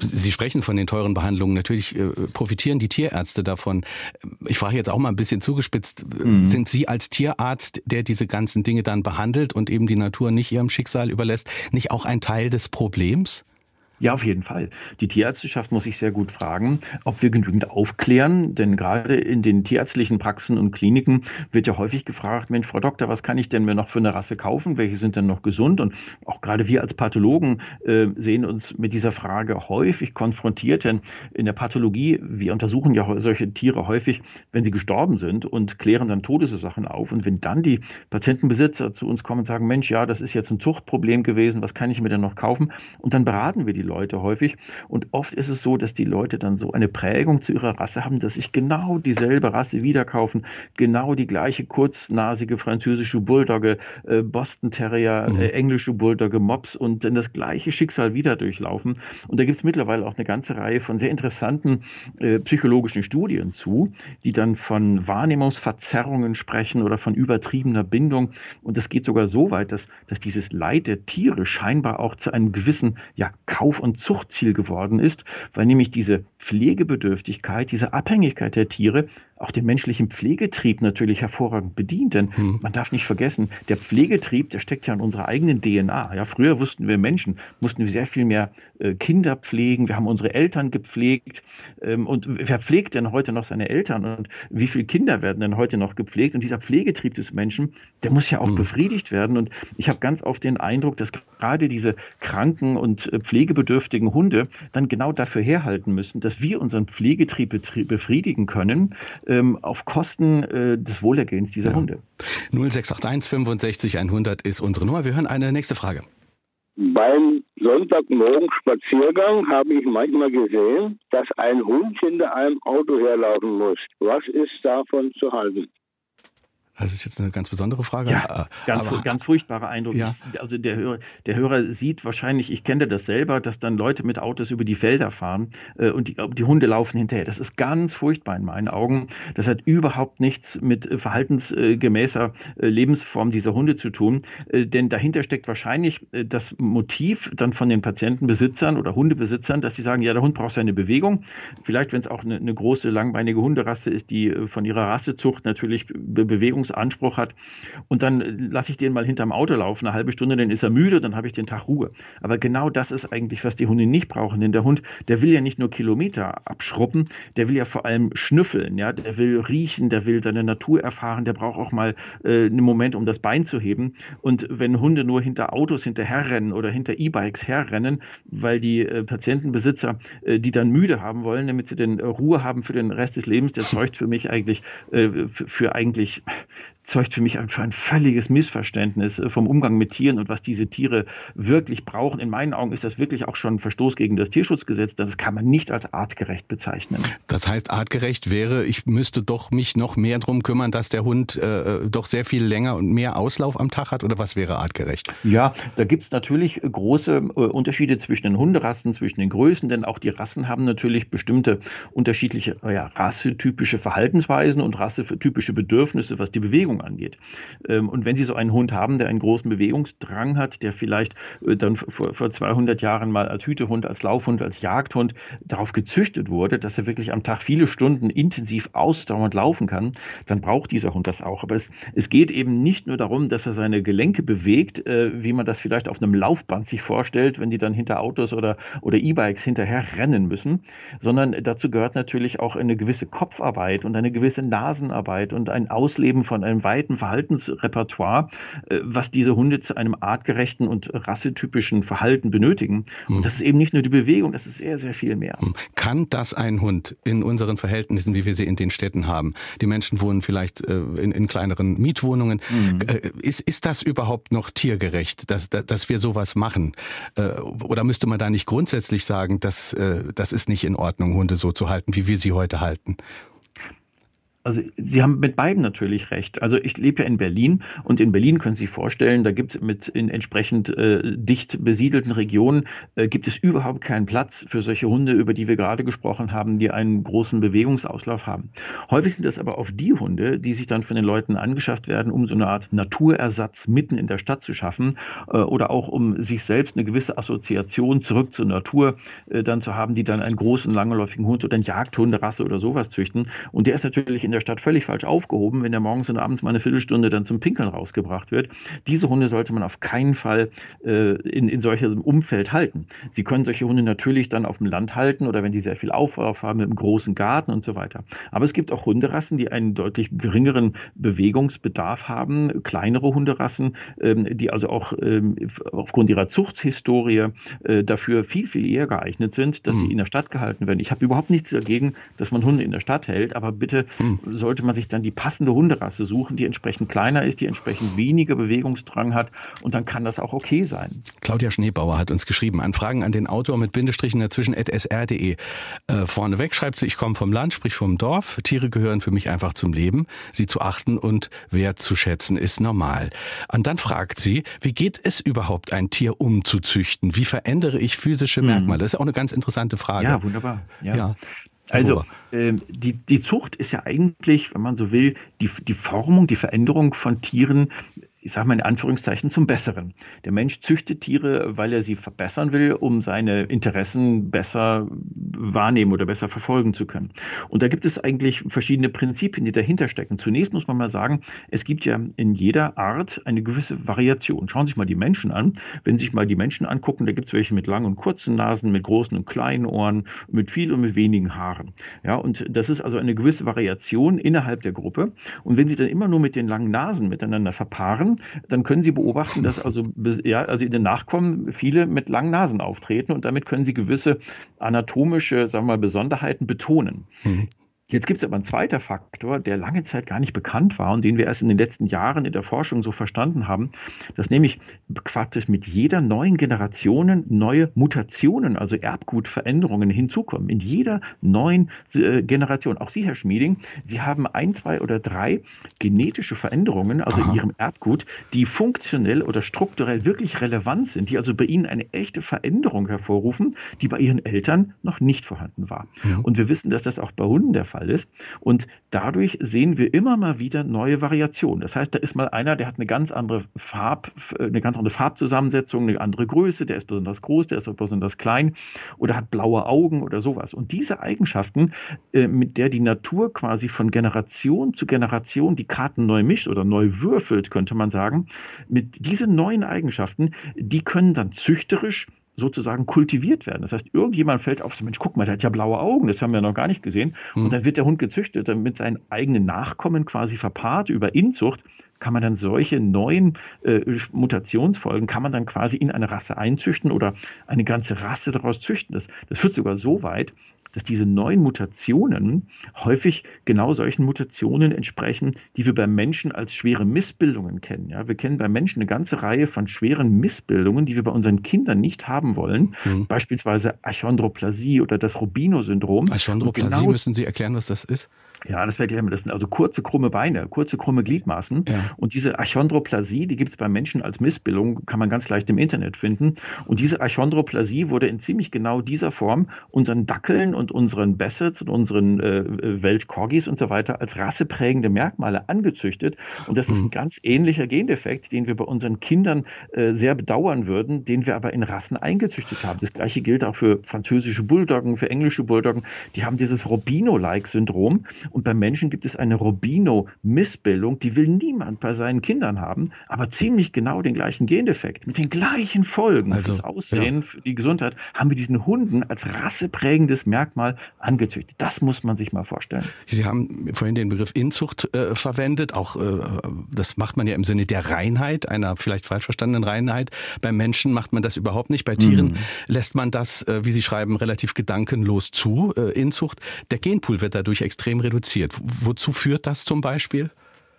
Sie sprechen von den teuren Behandlungen. Natürlich äh, profitieren die Tierärzte davon. Ich frage jetzt auch mal ein bisschen zugespitzt. Mhm. Sind Sie als Tierarzt, der diese ganzen Dinge dann behandelt und eben die Natur nicht ihrem Schicksal überlässt, nicht auch ein Teil des Problems? Ja, auf jeden Fall. Die Tierärzteschaft muss sich sehr gut fragen, ob wir genügend aufklären, denn gerade in den tierärztlichen Praxen und Kliniken wird ja häufig gefragt, Mensch, Frau Doktor, was kann ich denn mir noch für eine Rasse kaufen? Welche sind denn noch gesund? Und auch gerade wir als Pathologen äh, sehen uns mit dieser Frage häufig konfrontiert, denn in der Pathologie, wir untersuchen ja solche Tiere häufig, wenn sie gestorben sind und klären dann Todesursachen auf. Und wenn dann die Patientenbesitzer zu uns kommen und sagen, Mensch, ja, das ist jetzt ein Zuchtproblem gewesen, was kann ich mir denn noch kaufen? Und dann beraten wir die Leute Leute häufig. Und oft ist es so, dass die Leute dann so eine Prägung zu ihrer Rasse haben, dass sich genau dieselbe Rasse wieder kaufen, genau die gleiche kurznasige französische Bulldogge, äh, Boston Terrier, mhm. äh, englische Bulldogge, Mops und dann das gleiche Schicksal wieder durchlaufen. Und da gibt es mittlerweile auch eine ganze Reihe von sehr interessanten äh, psychologischen Studien zu, die dann von Wahrnehmungsverzerrungen sprechen oder von übertriebener Bindung. Und das geht sogar so weit, dass, dass dieses Leid der Tiere scheinbar auch zu einem gewissen ja, Kauf- und Zuchtziel geworden ist, weil nämlich diese Pflegebedürftigkeit, diese Abhängigkeit der Tiere auch den menschlichen Pflegetrieb natürlich hervorragend bedient. Denn hm. man darf nicht vergessen, der Pflegetrieb, der steckt ja in unserer eigenen DNA. Ja, früher wussten wir Menschen, mussten wir sehr viel mehr äh, Kinder pflegen. Wir haben unsere Eltern gepflegt. Ähm, und wer pflegt denn heute noch seine Eltern? Und wie viele Kinder werden denn heute noch gepflegt? Und dieser Pflegetrieb des Menschen, der muss ja auch hm. befriedigt werden. Und ich habe ganz oft den Eindruck, dass gerade diese kranken und äh, pflegebedürftigen Hunde dann genau dafür herhalten müssen, dass wir unseren Pflegetrieb befriedigen können ähm, auf Kosten äh, des Wohlergehens dieser ja. Hunde. 0681 65 100 ist unsere Nummer. Wir hören eine nächste Frage. Beim Sonntagmorgen Spaziergang habe ich manchmal gesehen, dass ein Hund hinter einem Auto herlaufen muss. Was ist davon zu halten? Das ist jetzt eine ganz besondere Frage. Ja, äh, ganz, aber, ganz furchtbarer Eindruck. Ja. Also der Hörer, der Hörer sieht wahrscheinlich, ich kenne das selber, dass dann Leute mit Autos über die Felder fahren äh, und die, die, Hunde laufen hinterher. Das ist ganz furchtbar in meinen Augen. Das hat überhaupt nichts mit äh, verhaltensgemäßer äh, Lebensform dieser Hunde zu tun, äh, denn dahinter steckt wahrscheinlich äh, das Motiv dann von den Patientenbesitzern oder Hundebesitzern, dass sie sagen, ja, der Hund braucht seine Bewegung. Vielleicht, wenn es auch eine, eine, große, langbeinige Hunderasse ist, die von ihrer Rassezucht natürlich Bewegung Leistungsanspruch hat. Und dann lasse ich den mal hinterm Auto laufen, eine halbe Stunde, dann ist er müde, dann habe ich den Tag Ruhe. Aber genau das ist eigentlich, was die Hunde nicht brauchen. Denn der Hund, der will ja nicht nur Kilometer abschruppen, der will ja vor allem schnüffeln, ja, der will riechen, der will seine Natur erfahren, der braucht auch mal äh, einen Moment, um das Bein zu heben. Und wenn Hunde nur hinter Autos hinterherrennen oder hinter E-Bikes herrennen, weil die äh, Patientenbesitzer äh, die dann müde haben wollen, damit sie den äh, Ruhe haben für den Rest des Lebens, der zeugt für mich eigentlich äh, für, für eigentlich zeugt für mich für ein völliges Missverständnis äh, vom Umgang mit Tieren und was diese Tiere wirklich brauchen. In meinen Augen ist das wirklich auch schon ein Verstoß gegen das Tierschutzgesetz. Das kann man nicht als artgerecht bezeichnen. Das heißt, artgerecht wäre, ich müsste doch mich noch mehr darum kümmern, dass der Hund äh, äh, doch sehr viel länger und mehr Auslauf am Tag hat? Oder was wäre artgerecht? Ja, da gibt es natürlich große äh, Unterschiede zwischen den Hunderassen, zwischen den Größen, denn auch die Rassen haben natürlich bestimmte unterschiedliche, ja, rassetypische Verhaltensweisen und rassetypische Bedürfnisse, was die Bewegung Bewegung angeht. Ähm, und wenn Sie so einen Hund haben, der einen großen Bewegungsdrang hat, der vielleicht äh, dann vor, vor 200 Jahren mal als Hütehund, als Laufhund, als Jagdhund darauf gezüchtet wurde, dass er wirklich am Tag viele Stunden intensiv ausdauernd laufen kann, dann braucht dieser Hund das auch. Aber es, es geht eben nicht nur darum, dass er seine Gelenke bewegt, äh, wie man das vielleicht auf einem Laufband sich vorstellt, wenn die dann hinter Autos oder, oder E-Bikes hinterher rennen müssen, sondern dazu gehört natürlich auch eine gewisse Kopfarbeit und eine gewisse Nasenarbeit und ein Ausleben von einem weiten Verhaltensrepertoire, äh, was diese Hunde zu einem artgerechten und rassetypischen Verhalten benötigen. Und hm. das ist eben nicht nur die Bewegung, das ist sehr, sehr viel mehr. Hm. Kann das ein Hund in unseren Verhältnissen, wie wir sie in den Städten haben? Die Menschen wohnen vielleicht äh, in, in kleineren Mietwohnungen. Mhm. Ist, ist das überhaupt noch tiergerecht, dass, dass wir sowas machen? Oder müsste man da nicht grundsätzlich sagen, dass das ist nicht in Ordnung, Hunde so zu halten, wie wir sie heute halten? Also Sie haben mit beiden natürlich recht. Also ich lebe ja in Berlin und in Berlin können Sie sich vorstellen, da gibt es mit in entsprechend äh, dicht besiedelten Regionen äh, gibt es überhaupt keinen Platz für solche Hunde, über die wir gerade gesprochen haben, die einen großen Bewegungsauslauf haben. Häufig sind das aber auch die Hunde, die sich dann von den Leuten angeschafft werden, um so eine Art Naturersatz mitten in der Stadt zu schaffen äh, oder auch um sich selbst eine gewisse Assoziation zurück zur Natur äh, dann zu haben, die dann einen großen langläufigen Hund oder einen Jagdhunderasse oder sowas züchten. Und der ist natürlich in der Stadt völlig falsch aufgehoben, wenn der morgens und abends mal eine Viertelstunde dann zum Pinkeln rausgebracht wird. Diese Hunde sollte man auf keinen Fall äh, in, in solchem Umfeld halten. Sie können solche Hunde natürlich dann auf dem Land halten oder wenn die sehr viel Auflauf haben einem großen Garten und so weiter. Aber es gibt auch Hunderassen, die einen deutlich geringeren Bewegungsbedarf haben, kleinere Hunderassen, ähm, die also auch ähm, aufgrund ihrer Zuchthistorie äh, dafür viel, viel eher geeignet sind, dass mhm. sie hm. in der Stadt gehalten werden. Ich habe überhaupt nichts dagegen, dass man Hunde in der Stadt hält, aber bitte mhm sollte man sich dann die passende Hunderasse suchen, die entsprechend kleiner ist, die entsprechend weniger Bewegungsdrang hat und dann kann das auch okay sein. Claudia Schneebauer hat uns geschrieben, Anfragen an den Autor mit Bindestrichen dazwischen at sr.de. Äh, vorneweg schreibt sie, ich komme vom Land, sprich vom Dorf. Tiere gehören für mich einfach zum Leben. Sie zu achten und wertzuschätzen ist normal. Und dann fragt sie, wie geht es überhaupt, ein Tier umzuzüchten? Wie verändere ich physische hm. Merkmale? Das ist auch eine ganz interessante Frage. Ja, wunderbar. ja. ja. Also äh, die, die Zucht ist ja eigentlich, wenn man so will, die, die Formung, die Veränderung von Tieren ich sage mal in Anführungszeichen, zum Besseren. Der Mensch züchtet Tiere, weil er sie verbessern will, um seine Interessen besser wahrnehmen oder besser verfolgen zu können. Und da gibt es eigentlich verschiedene Prinzipien, die dahinter stecken. Zunächst muss man mal sagen, es gibt ja in jeder Art eine gewisse Variation. Schauen Sie sich mal die Menschen an. Wenn Sie sich mal die Menschen angucken, da gibt es welche mit langen und kurzen Nasen, mit großen und kleinen Ohren, mit viel und mit wenigen Haaren. Ja, und das ist also eine gewisse Variation innerhalb der Gruppe. Und wenn Sie dann immer nur mit den langen Nasen miteinander verpaaren, dann können Sie beobachten, dass also, ja, also in den Nachkommen viele mit langen Nasen auftreten und damit können Sie gewisse anatomische, sagen wir mal, Besonderheiten betonen. Mhm. Jetzt gibt es aber einen zweiten Faktor, der lange Zeit gar nicht bekannt war und den wir erst in den letzten Jahren in der Forschung so verstanden haben, dass nämlich praktisch mit jeder neuen Generation neue Mutationen, also Erbgutveränderungen hinzukommen. In jeder neuen äh, Generation. Auch Sie, Herr Schmieding, Sie haben ein, zwei oder drei genetische Veränderungen, also Aha. in Ihrem Erbgut, die funktionell oder strukturell wirklich relevant sind, die also bei Ihnen eine echte Veränderung hervorrufen, die bei Ihren Eltern noch nicht vorhanden war. Ja. Und wir wissen, dass das auch bei Hunden der Fall Fall ist. Und dadurch sehen wir immer mal wieder neue Variationen. Das heißt, da ist mal einer, der hat eine ganz andere Farb, eine ganz andere Farbzusammensetzung, eine andere Größe, der ist besonders groß, der ist besonders klein oder hat blaue Augen oder sowas. Und diese Eigenschaften, äh, mit der die Natur quasi von Generation zu Generation die Karten neu mischt oder neu würfelt, könnte man sagen, mit diesen neuen Eigenschaften, die können dann züchterisch sozusagen kultiviert werden. Das heißt, irgendjemand fällt auf, so Mensch, guck mal, der hat ja blaue Augen, das haben wir noch gar nicht gesehen. Und hm. dann wird der Hund gezüchtet, dann mit seinen eigenen Nachkommen quasi verpaart über Inzucht kann man dann solche neuen äh, Mutationsfolgen, kann man dann quasi in eine Rasse einzüchten oder eine ganze Rasse daraus züchten. Das, das führt sogar so weit, dass diese neuen Mutationen häufig genau solchen Mutationen entsprechen, die wir beim Menschen als schwere Missbildungen kennen. Ja, wir kennen beim Menschen eine ganze Reihe von schweren Missbildungen, die wir bei unseren Kindern nicht haben wollen, mhm. beispielsweise Achondroplasie oder das Rubino-Syndrom. Achondroplasie genau, müssen Sie erklären, was das ist? Ja, das erklären wir. Das sind also kurze, krumme Beine, kurze, krumme Gliedmaßen. Ja. Und diese Achondroplasie, die gibt es beim Menschen als Missbildung, kann man ganz leicht im Internet finden. Und diese Achondroplasie wurde in ziemlich genau dieser Form unseren Dackeln und unseren Bassets und unseren äh, Weltkorgis und so weiter als rasseprägende Merkmale angezüchtet. Und das mhm. ist ein ganz ähnlicher Gendefekt, den wir bei unseren Kindern äh, sehr bedauern würden, den wir aber in Rassen eingezüchtet haben. Das gleiche gilt auch für französische Bulldoggen, für englische Bulldoggen. Die haben dieses Robino-like-Syndrom. Und beim Menschen gibt es eine Robino-Missbildung, die will niemand bei seinen Kindern haben, aber ziemlich genau den gleichen Gendefekt, mit den gleichen Folgen also, fürs Aussehen, ja. für die Gesundheit, haben wir diesen Hunden als rasseprägendes Merkmal angezüchtet. Das muss man sich mal vorstellen. Sie haben vorhin den Begriff Inzucht äh, verwendet, auch äh, das macht man ja im Sinne der Reinheit, einer vielleicht falsch verstandenen Reinheit. Beim Menschen macht man das überhaupt nicht. Bei Tieren mhm. lässt man das, äh, wie Sie schreiben, relativ gedankenlos zu, äh, Inzucht. Der Genpool wird dadurch extrem reduziert reduziert. Wozu führt das zum Beispiel?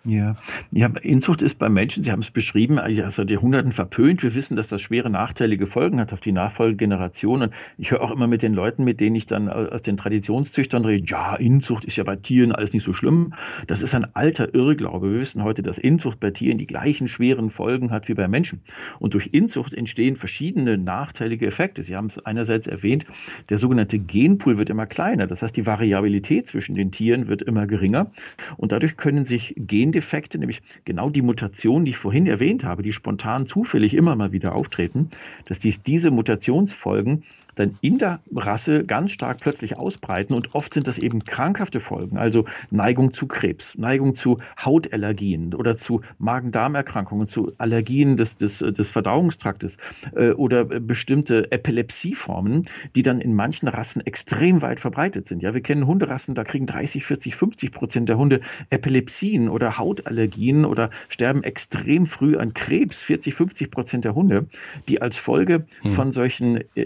Ja. ja, Inzucht ist beim Menschen, Sie haben es beschrieben, seit Jahrhunderten verpönt. Wir wissen, dass das schwere nachteilige Folgen hat auf die Nachfolgegenerationen. Ich höre auch immer mit den Leuten, mit denen ich dann aus den Traditionszüchtern rede, ja, Inzucht ist ja bei Tieren alles nicht so schlimm. Das ist ein alter Irrglaube. Wir wissen heute, dass Inzucht bei Tieren die gleichen schweren Folgen hat wie bei Menschen. Und durch Inzucht entstehen verschiedene nachteilige Effekte. Sie haben es einerseits erwähnt, der sogenannte Genpool wird immer kleiner. Das heißt, die Variabilität zwischen den Tieren wird immer geringer. Und dadurch können sich Gen Gendefekte, nämlich genau die Mutationen, die ich vorhin erwähnt habe, die spontan zufällig immer mal wieder auftreten, dass dies diese Mutationsfolgen dann in der Rasse ganz stark plötzlich ausbreiten und oft sind das eben krankhafte Folgen, also Neigung zu Krebs, Neigung zu Hautallergien oder zu Magen-Darm-Erkrankungen, zu Allergien des, des, des Verdauungstraktes äh, oder bestimmte Epilepsieformen, die dann in manchen Rassen extrem weit verbreitet sind. Ja, wir kennen Hunderassen, da kriegen 30, 40, 50 Prozent der Hunde Epilepsien oder Hautallergien oder sterben extrem früh an Krebs, 40, 50 Prozent der Hunde, die als Folge hm. von solchen äh,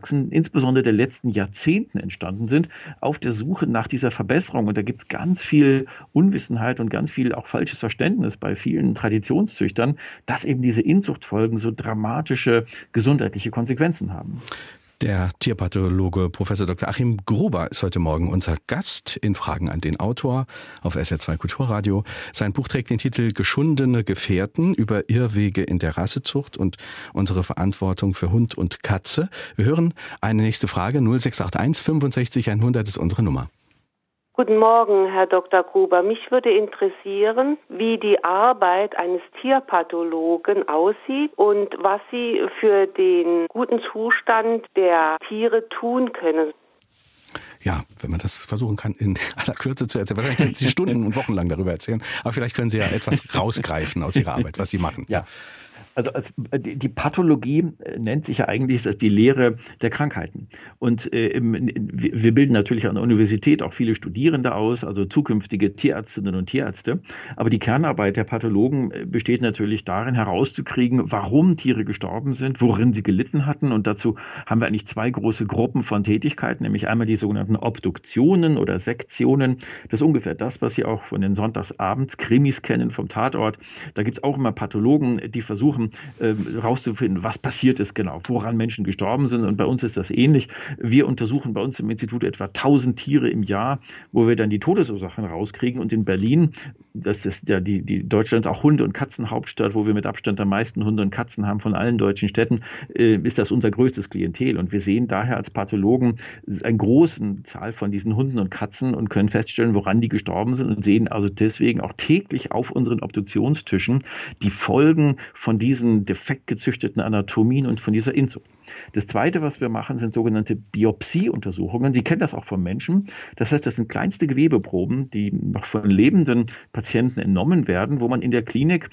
Inzuchtpraxen, insbesondere der letzten Jahrzehnten entstanden sind, auf der Suche nach dieser Verbesserung. Und da gibt es ganz viel Unwissenheit und ganz viel auch falsches Verständnis bei vielen Traditionszüchtern, dass eben diese Inzuchtfolgen so dramatische gesundheitliche Konsequenzen haben. Der Tierpathologe Professor Dr. Achim Gruber ist heute Morgen unser Gast in Fragen an den Autor auf SR2 Kulturradio. Sein Buch trägt den Titel Geschundene Gefährten über Irrwege in der Rassezucht und unsere Verantwortung für Hund und Katze. Wir hören eine nächste Frage 0681 65 100 ist unsere Nummer. Guten Morgen, Herr Dr. Gruber. Mich würde interessieren, wie die Arbeit eines Tierpathologen aussieht und was Sie für den guten Zustand der Tiere tun können. Ja, wenn man das versuchen kann, in aller Kürze zu erzählen. Wahrscheinlich können Sie Stunden und Wochen lang darüber erzählen, aber vielleicht können Sie ja etwas rausgreifen aus Ihrer Arbeit, was Sie machen. Ja. Also als, die Pathologie äh, nennt sich ja eigentlich die Lehre der Krankheiten. Und äh, wir bilden natürlich an der Universität auch viele Studierende aus, also zukünftige Tierärztinnen und Tierärzte. Aber die Kernarbeit der Pathologen äh, besteht natürlich darin, herauszukriegen, warum Tiere gestorben sind, worin sie gelitten hatten. Und dazu haben wir eigentlich zwei große Gruppen von Tätigkeiten, nämlich einmal die sogenannten Obduktionen oder Sektionen. Das ist ungefähr das, was Sie auch von den Sonntagsabends Krimis kennen vom Tatort. Da gibt es auch immer Pathologen, die versuchen, herauszufinden, äh, was passiert ist genau, woran Menschen gestorben sind. Und bei uns ist das ähnlich. Wir untersuchen bei uns im Institut etwa 1000 Tiere im Jahr, wo wir dann die Todesursachen rauskriegen. Und in Berlin, das ist ja die, die Deutschlands auch Hunde- und Katzenhauptstadt, wo wir mit Abstand am meisten Hunde und Katzen haben von allen deutschen Städten, äh, ist das unser größtes Klientel. Und wir sehen daher als Pathologen eine große Zahl von diesen Hunden und Katzen und können feststellen, woran die gestorben sind und sehen also deswegen auch täglich auf unseren Obduktionstischen die Folgen von diesen diesen defekt gezüchteten Anatomien und von dieser Inzucht. Das Zweite, was wir machen, sind sogenannte Biopsieuntersuchungen. Sie kennen das auch von Menschen. Das heißt, das sind kleinste Gewebeproben, die noch von lebenden Patienten entnommen werden, wo man in der Klinik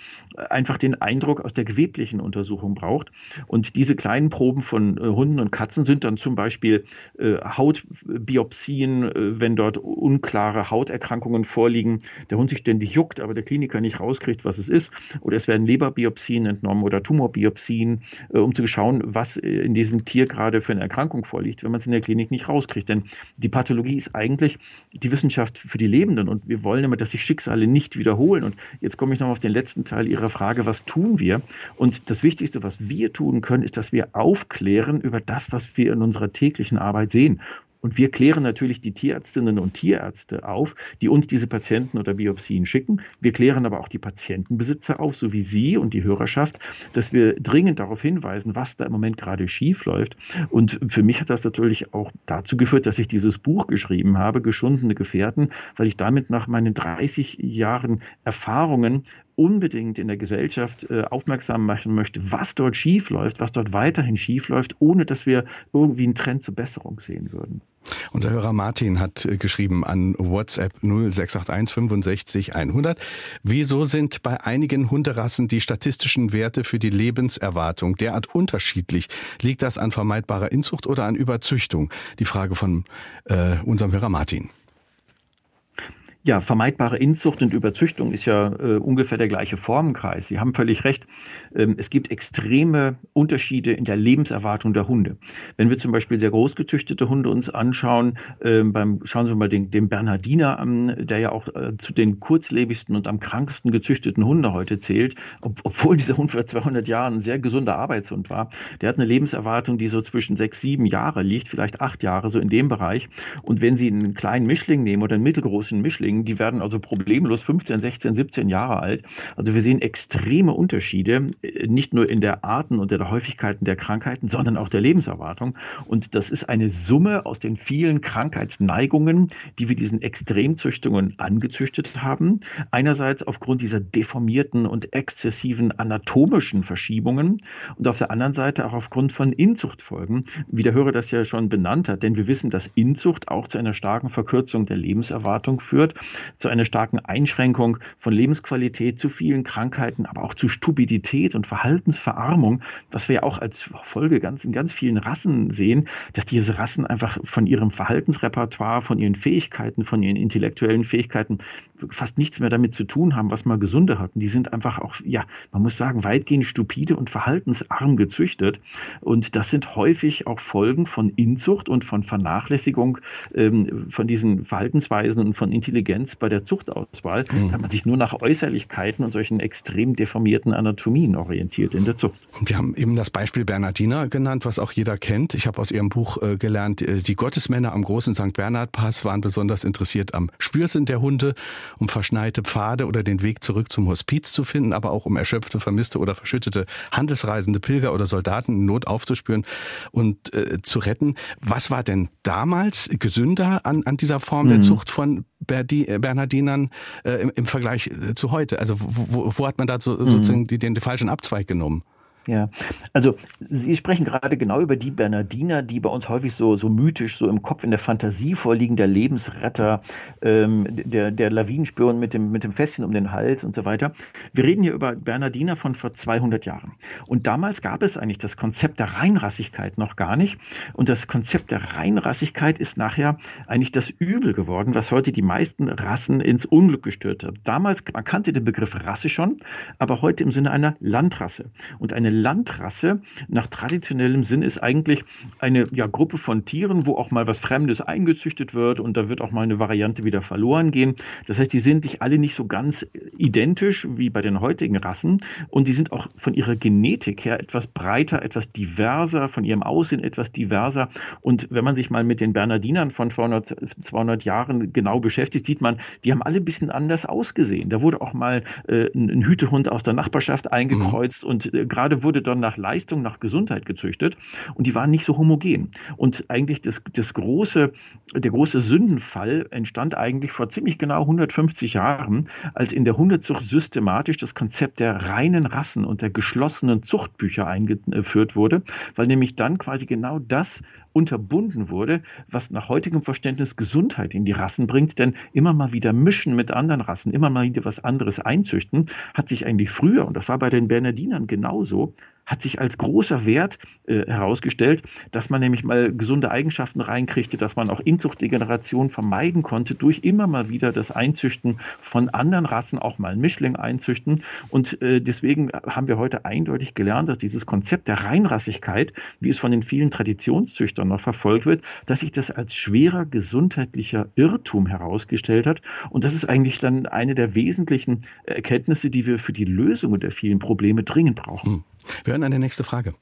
einfach den Eindruck aus der geweblichen Untersuchung braucht. Und diese kleinen Proben von äh, Hunden und Katzen sind dann zum Beispiel äh, Hautbiopsien, äh, wenn dort unklare Hauterkrankungen vorliegen, der Hund sich ständig juckt, aber der Kliniker nicht rauskriegt, was es ist. Oder es werden Leberbiopsien entnommen oder Tumorbiopsien, um zu schauen, was in diesem Tier gerade für eine Erkrankung vorliegt, wenn man es in der Klinik nicht rauskriegt. Denn die Pathologie ist eigentlich die Wissenschaft für die Lebenden und wir wollen immer, dass sich Schicksale nicht wiederholen. Und jetzt komme ich noch auf den letzten Teil Ihrer Frage, was tun wir? Und das Wichtigste, was wir tun können, ist, dass wir aufklären über das, was wir in unserer täglichen Arbeit sehen. Und wir klären natürlich die Tierärztinnen und Tierärzte auf, die uns diese Patienten oder Biopsien schicken. Wir klären aber auch die Patientenbesitzer auf, so wie Sie und die Hörerschaft, dass wir dringend darauf hinweisen, was da im Moment gerade schief läuft. Und für mich hat das natürlich auch dazu geführt, dass ich dieses Buch geschrieben habe, Geschundene Gefährten, weil ich damit nach meinen 30 Jahren Erfahrungen unbedingt in der Gesellschaft äh, aufmerksam machen möchte, was dort schief läuft, was dort weiterhin schief läuft, ohne dass wir irgendwie einen Trend zur Besserung sehen würden. Unser Hörer Martin hat äh, geschrieben an WhatsApp 0681 65 100. Wieso sind bei einigen Hunderassen die statistischen Werte für die Lebenserwartung derart unterschiedlich? Liegt das an vermeidbarer Inzucht oder an Überzüchtung? Die Frage von äh, unserem Hörer Martin. Ja, vermeidbare Inzucht und Überzüchtung ist ja äh, ungefähr der gleiche Formenkreis. Sie haben völlig recht. Ähm, es gibt extreme Unterschiede in der Lebenserwartung der Hunde. Wenn wir zum Beispiel sehr groß gezüchtete Hunde uns anschauen, äh, beim, schauen Sie mal den, den Bernhardiner an, der ja auch äh, zu den kurzlebigsten und am kranksten gezüchteten Hunde heute zählt, ob, obwohl dieser Hund vor 200 Jahren ein sehr gesunder Arbeitshund war. Der hat eine Lebenserwartung, die so zwischen sechs, sieben Jahre liegt, vielleicht acht Jahre, so in dem Bereich. Und wenn Sie einen kleinen Mischling nehmen oder einen mittelgroßen Mischling, Zwillingen, die werden also problemlos 15, 16, 17 Jahre alt. Also wir sehen extreme Unterschiede, äh, nicht nur in der Arten und der Häufigkeiten der Krankheiten, sondern auch der Lebenserwartung. Und das ist eine Summe aus den vielen Krankheitsneigungen, die wir diesen Extremzüchtungen angezüchtet haben. Einerseits aufgrund dieser deformierten und exzessiven anatomischen Verschiebungen und auf der anderen Seite auch aufgrund von Inzuchtfolgen, wie der Hörer das ja schon benannt hat. Denn wir wissen, dass Inzucht auch zu einer starken Verkürzung der Lebenserwartung führt zu einer starken Einschränkung von Lebensqualität, zu vielen Krankheiten, aber auch zu Stupidität und Verhaltensverarmung, was wir ja auch als Folge ganz, in ganz vielen Rassen sehen, dass diese Rassen einfach von ihrem Verhaltensrepertoire, von ihren Fähigkeiten, von ihren intellektuellen Fähigkeiten fast nichts mehr damit zu tun haben, was mal gesunde hatten. Die sind einfach auch, ja, man muss sagen, weitgehend stupide und verhaltensarm gezüchtet. Und das sind häufig auch Folgen von Inzucht und von Vernachlässigung ähm, von diesen Verhaltensweisen und von Intelligenz bei der Zuchtauswahl, mhm. wenn man sich nur nach Äußerlichkeiten und solchen extrem deformierten Anatomien orientiert in der Zucht. Sie haben eben das Beispiel Bernardiner genannt, was auch jeder kennt. Ich habe aus Ihrem Buch äh, gelernt, äh, die Gottesmänner am großen St. Bernhard Pass waren besonders interessiert am Spürsinn der Hunde um verschneite Pfade oder den Weg zurück zum Hospiz zu finden, aber auch um erschöpfte, vermisste oder verschüttete Handelsreisende, Pilger oder Soldaten in Not aufzuspüren und äh, zu retten. Was war denn damals gesünder an, an dieser Form mhm. der Zucht von Bernardinern äh, im, im, Vergleich äh, zu heute? Also wo, wo hat man da so, mhm. sozusagen den, den falschen Abzweig genommen? Ja, also Sie sprechen gerade genau über die Bernardiner, die bei uns häufig so, so mythisch, so im Kopf, in der Fantasie vorliegen, der Lebensretter, ähm, der, der Lawinenspüren mit dem, mit dem Fässchen um den Hals und so weiter. Wir reden hier über Bernardiner von vor 200 Jahren. Und damals gab es eigentlich das Konzept der Reinrassigkeit noch gar nicht. Und das Konzept der Reinrassigkeit ist nachher eigentlich das Übel geworden, was heute die meisten Rassen ins Unglück gestört hat. Damals, man kannte den Begriff Rasse schon, aber heute im Sinne einer Landrasse. Und eine Landrasse nach traditionellem Sinn ist eigentlich eine ja, Gruppe von Tieren, wo auch mal was Fremdes eingezüchtet wird und da wird auch mal eine Variante wieder verloren gehen. Das heißt, die sind sich alle nicht so ganz identisch wie bei den heutigen Rassen und die sind auch von ihrer Genetik her etwas breiter, etwas diverser, von ihrem Aussehen etwas diverser. Und wenn man sich mal mit den Bernardinern von 200, 200 Jahren genau beschäftigt, sieht man, die haben alle ein bisschen anders ausgesehen. Da wurde auch mal äh, ein Hütehund aus der Nachbarschaft eingekreuzt mhm. und äh, gerade wurde dann nach Leistung, nach Gesundheit gezüchtet und die waren nicht so homogen. Und eigentlich das, das große, der große Sündenfall entstand eigentlich vor ziemlich genau 150 Jahren, als in der Hundezucht systematisch das Konzept der reinen Rassen und der geschlossenen Zuchtbücher eingeführt wurde, weil nämlich dann quasi genau das unterbunden wurde, was nach heutigem Verständnis Gesundheit in die Rassen bringt. Denn immer mal wieder mischen mit anderen Rassen, immer mal wieder was anderes einzüchten, hat sich eigentlich früher, und das war bei den Bernardinern genauso, hat sich als großer Wert äh, herausgestellt, dass man nämlich mal gesunde Eigenschaften reinkriegte, dass man auch Inzuchtdegeneration vermeiden konnte durch immer mal wieder das Einzüchten von anderen Rassen, auch mal Mischling einzüchten. Und äh, deswegen haben wir heute eindeutig gelernt, dass dieses Konzept der Reinrassigkeit, wie es von den vielen Traditionszüchtern noch verfolgt wird, dass sich das als schwerer gesundheitlicher Irrtum herausgestellt hat. Und das ist eigentlich dann eine der wesentlichen Erkenntnisse, die wir für die Lösung der vielen Probleme dringend brauchen. Hm. Wir hören eine nächste Frage.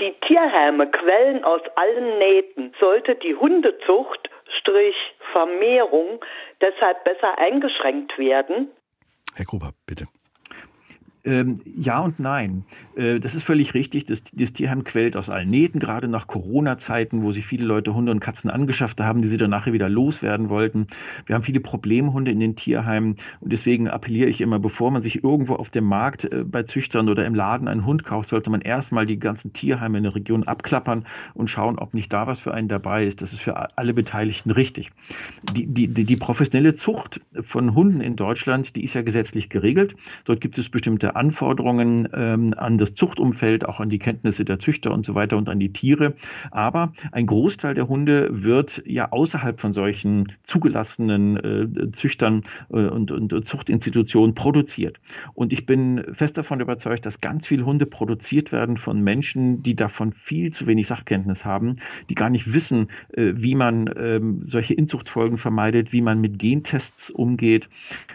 Die Tierheime quellen aus allen Nähten. Sollte die Hundezucht, Strich Vermehrung, deshalb besser eingeschränkt werden? Herr Gruber, bitte. Ähm, ja und nein. Äh, das ist völlig richtig. Das, das, Tierheim quält aus allen Nähten, gerade nach Corona-Zeiten, wo sich viele Leute Hunde und Katzen angeschafft haben, die sie dann nachher wieder loswerden wollten. Wir haben viele Problemhunde in den Tierheimen und deswegen appelliere ich immer, bevor man sich irgendwo auf dem Markt äh, bei Züchtern oder im Laden einen Hund kauft, sollte man erstmal die ganzen Tierheime in der Region abklappern und schauen, ob nicht da was für einen dabei ist. Das ist für alle Beteiligten richtig. Die, die, die, die professionelle Zucht von Hunden in Deutschland, die ist ja gesetzlich geregelt. Dort gibt es bestimmte Anforderungen ähm, an das Zuchtumfeld, auch an die Kenntnisse der Züchter und so weiter und an die Tiere. Aber ein Großteil der Hunde wird ja außerhalb von solchen zugelassenen äh, Züchtern äh, und, und Zuchtinstitutionen produziert. Und ich bin fest davon überzeugt, dass ganz viele Hunde produziert werden von Menschen, die davon viel zu wenig Sachkenntnis haben, die gar nicht wissen, äh, wie man ähm, solche Inzuchtfolgen vermeidet, wie man mit Gentests umgeht,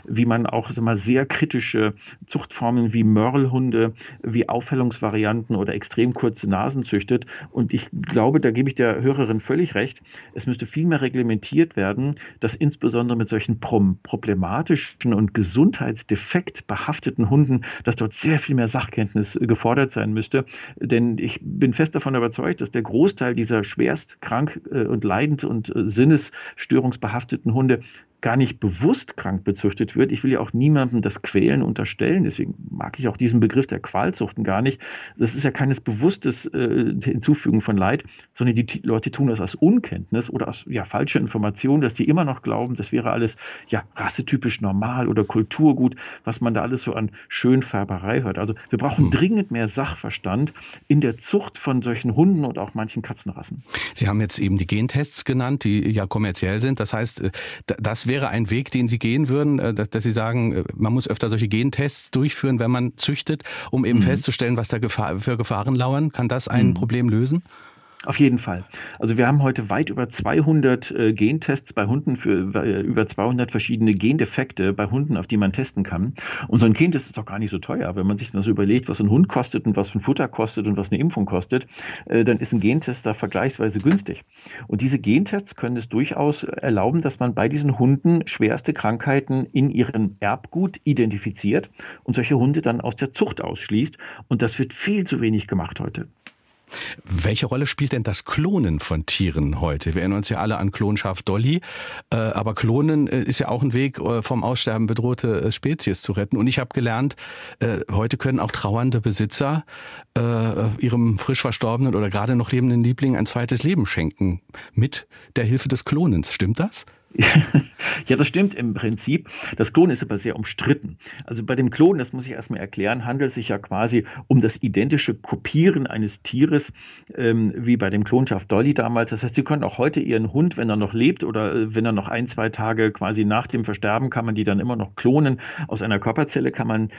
wie man auch mal sehr kritische Zuchtformen wie Mörlhunde, wie Aufhellungsvarianten oder extrem kurze Nasen züchtet. Und ich glaube, da gebe ich der Hörerin völlig recht. Es müsste viel mehr reglementiert werden, dass insbesondere mit solchen problematischen und gesundheitsdefekt behafteten Hunden, dass dort sehr viel mehr Sachkenntnis gefordert sein müsste. Denn ich bin fest davon überzeugt, dass der Großteil dieser schwerst krank äh, und leidend und äh, sinnesstörungsbehafteten Hunde gar nicht bewusst krank bezüchtet wird. Ich will ja auch niemandem das Quälen unterstellen, deswegen mag ich auch diesen Begriff der Qualzuchten gar nicht. Das ist ja keines bewusstes äh, Hinzufügen von Leid, sondern die Leute tun das aus Unkenntnis oder aus ja, falscher Information, dass die immer noch glauben, das wäre alles ja rassetypisch normal oder Kulturgut, was man da alles so an Schönfärberei hört. Also wir brauchen hm. dringend mehr Sachverstand in der Zucht von solchen Hunden und auch manchen Katzenrassen. Sie haben jetzt eben die Gentests genannt, die ja kommerziell sind. Das heißt, äh, das wäre ein Weg, den Sie gehen würden, äh, dass, dass Sie sagen, äh, man muss öfter solche Gentests durchführen, wenn man züchtet, um eben mhm. festzustellen, was da Gefahr, für Gefahren lauern. Kann das ein mhm. Problem lösen? Auf jeden Fall. Also wir haben heute weit über 200 äh, Gentests bei Hunden für äh, über 200 verschiedene Gendefekte bei Hunden, auf die man testen kann. Und so ein Gentest ist doch gar nicht so teuer. Wenn man sich mal so überlegt, was ein Hund kostet und was ein Futter kostet und was eine Impfung kostet, äh, dann ist ein Gentest da vergleichsweise günstig. Und diese Gentests können es durchaus erlauben, dass man bei diesen Hunden schwerste Krankheiten in ihrem Erbgut identifiziert und solche Hunde dann aus der Zucht ausschließt. Und das wird viel zu wenig gemacht heute. Welche Rolle spielt denn das Klonen von Tieren heute? Wir erinnern uns ja alle an Klonschaf Dolly, äh, aber Klonen äh, ist ja auch ein Weg, äh, vom Aussterben bedrohte Spezies zu retten. Und ich habe gelernt, heute können auch trauernde Besitzer ihrem frisch verstorbenen oder gerade noch lebenden Liebling ein zweites Leben schenken mit der Hilfe des Klonens. Stimmt das? Ja, das stimmt im Prinzip. Das Klonen ist aber sehr umstritten. Also bei dem Klonen, das muss ich erstmal erklären, handelt es sich ja quasi um das identische Kopieren eines Tieres, ähm, wie bei dem Klonschaf Dolly damals. Das heißt, Sie können auch heute Ihren Hund, wenn er noch lebt oder äh, wenn er noch ein, zwei Tage quasi nach dem Versterben, kann man die dann immer noch klonen. Aus einer Körperzelle kann man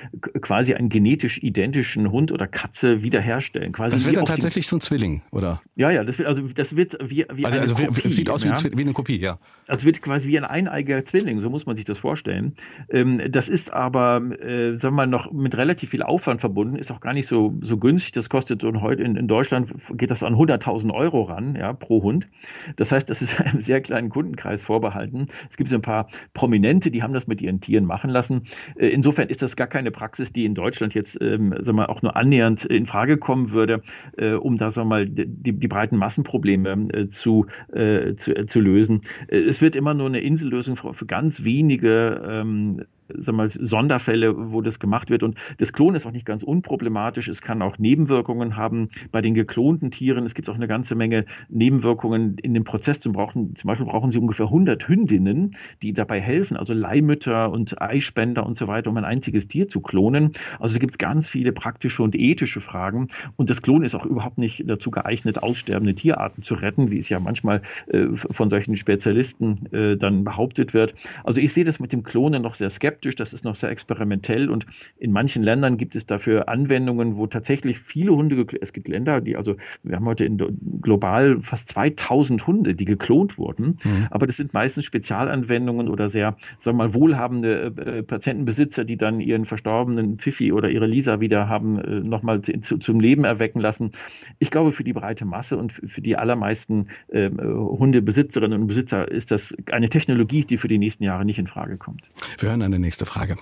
quasi einen genetisch identischen Hund oder Katze wiederherstellen. Quasi das wird dann tatsächlich so ein Zwilling, oder? Ja, ja, das wird, also das wird wie, wie also, eine also Kopie. Sieht aus ja? wie, eine Kopie, ja. Also wird quasi wie ein eineiger Zwilling, so muss man sich das vorstellen. Ähm, das ist aber, äh, sagen wir mal, noch mit relativ viel Aufwand verbunden, ist auch gar nicht so, so günstig. Das kostet so heute in, in Deutschland geht das an 100.000 Euro ran, ja, pro Hund. Das heißt, das ist einem sehr kleinen Kundenkreis vorbehalten. Es gibt so ein paar Prominente, die haben das mit ihren Tieren machen lassen. Äh, insofern ist das gar keine Praxis, die in Deutschland jetzt, ähm, sagen wir mal, auch nur annähernd in Frage kommen würde, äh, um da, sagen wir mal, die, die breiten Massenprobleme äh, zu, äh, zu, äh, zu lösen. es wird immer nur eine Insellösung für ganz wenige ähm, sag mal, Sonderfälle, wo das gemacht wird. Und das Klonen ist auch nicht ganz unproblematisch. Es kann auch Nebenwirkungen haben bei den geklonten Tieren. Es gibt auch eine ganze Menge Nebenwirkungen in dem Prozess. Zum, brauchen, zum Beispiel brauchen sie ungefähr 100 Hündinnen, die dabei helfen, also Leihmütter und Eispender und so weiter, um ein einziges Tier zu klonen. Also da gibt es ganz viele praktische und ethische Fragen. Und das Klonen ist auch überhaupt nicht dazu geeignet, aussterbende Tierarten zu retten, wie es ja manchmal äh, von solchen Spezialisten äh, dann behauptet wird. Also ich sehe das mit dem Klonen noch sehr skeptisch skeptisch, das ist noch sehr experimentell und in manchen Ländern gibt es dafür Anwendungen, wo tatsächlich viele Hunde, es gibt Länder, die also, wir haben heute in, global fast 2000 Hunde, die geklont wurden, mhm. aber das sind meistens Spezialanwendungen oder sehr, sagen wir mal, wohlhabende äh, Patientenbesitzer, die dann ihren verstorbenen Pfiffi oder ihre Lisa wieder haben äh, nochmal zu, zum Leben erwecken lassen. Ich glaube, für die breite Masse und für die allermeisten äh, Hundebesitzerinnen und Besitzer ist das eine Technologie, die für die nächsten Jahre nicht in Frage kommt. Wir hören eine nächste Frage.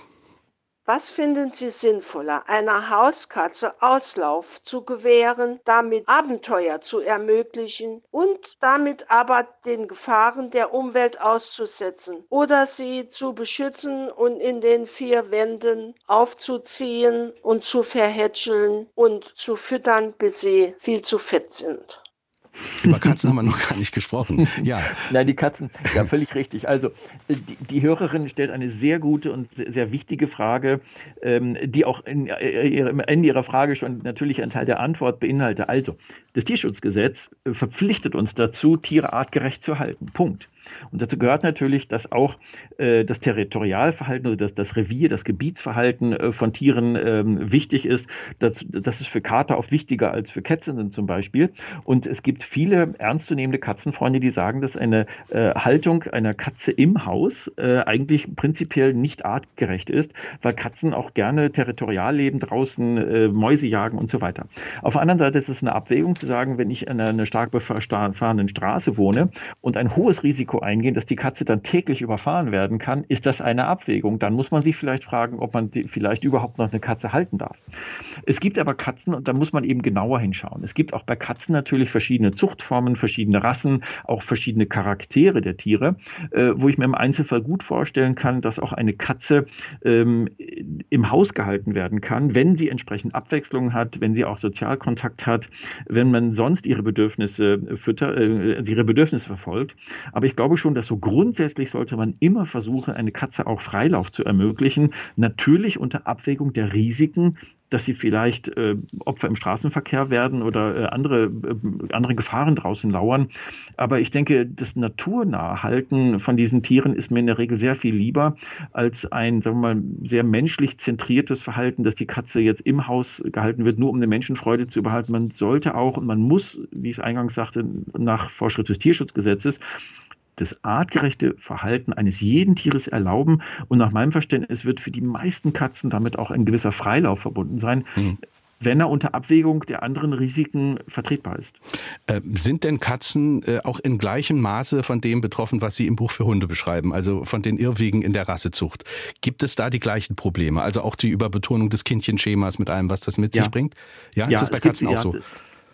Was finden Sie sinnvoller, einer Hauskatze Auslauf zu gewähren, damit Abenteuer zu ermöglichen und damit aber den Gefahren der Umwelt auszusetzen oder sie zu beschützen und in den vier Wänden aufzuziehen und zu verhätscheln und zu füttern, bis sie viel zu fett sind? Über Katzen haben wir noch gar nicht gesprochen. Ja. Nein, die Katzen, ja, völlig richtig. Also, die, die Hörerin stellt eine sehr gute und sehr wichtige Frage, ähm, die auch in, äh, Ende ihrer Frage schon natürlich einen Teil der Antwort beinhaltet. Also, das Tierschutzgesetz äh, verpflichtet uns dazu, Tiere artgerecht zu halten. Punkt. Und dazu gehört natürlich, dass auch äh, das Territorialverhalten, also das, das Revier, das Gebietsverhalten äh, von Tieren ähm, wichtig ist. Das, das ist für Kater oft wichtiger als für Kätzchen zum Beispiel. Und es gibt viele ernstzunehmende Katzenfreunde, die sagen, dass eine äh, Haltung einer Katze im Haus äh, eigentlich prinzipiell nicht artgerecht ist, weil Katzen auch gerne territorial leben, draußen äh, Mäuse jagen und so weiter. Auf der anderen Seite ist es eine Abwägung zu sagen, wenn ich an einer stark befahrenen Straße wohne und ein hohes Risiko Risiko eingehen, dass die Katze dann täglich überfahren werden kann, ist das eine Abwägung. Dann muss man sich vielleicht fragen, ob man vielleicht überhaupt noch eine Katze halten darf. Es gibt aber Katzen, und da muss man eben genauer hinschauen. Es gibt auch bei Katzen natürlich verschiedene Zuchtformen, verschiedene Rassen, auch verschiedene Charaktere der Tiere, äh, wo ich mir im Einzelfall gut vorstellen kann, dass auch eine Katze ähm, im Haus gehalten werden kann, wenn sie entsprechend Abwechslung hat, wenn sie auch Sozialkontakt hat, wenn man sonst ihre Bedürfnisse füttert, äh, ihre Bedürfnisse verfolgt. Aber ich glaube schon, dass so grundsätzlich sollte man immer versuchen, eine Katze auch Freilauf zu ermöglichen, natürlich unter Abwägung der Risiken, dass sie vielleicht äh, Opfer im Straßenverkehr werden oder äh, andere, äh, andere Gefahren draußen lauern. Aber ich denke, das naturnahe Halten von diesen Tieren ist mir in der Regel sehr viel lieber als ein, sagen wir mal, sehr menschlich zentriertes Verhalten, dass die Katze jetzt im Haus gehalten wird, nur um eine Menschenfreude zu behalten. Man sollte auch und man muss, wie ich es eingangs sagte, nach Vorschrift des Tierschutzgesetzes das artgerechte Verhalten eines jeden Tieres erlauben. Und nach meinem Verständnis wird für die meisten Katzen damit auch ein gewisser Freilauf verbunden sein. Mhm wenn er unter Abwägung der anderen Risiken vertretbar ist. Äh, sind denn Katzen äh, auch in gleichem Maße von dem betroffen, was Sie im Buch für Hunde beschreiben, also von den Irrwegen in der Rassezucht? Gibt es da die gleichen Probleme? Also auch die Überbetonung des Kindchenschemas mit allem, was das mit ja. sich bringt? Ja, ja ist das bei Katzen gibt, auch so?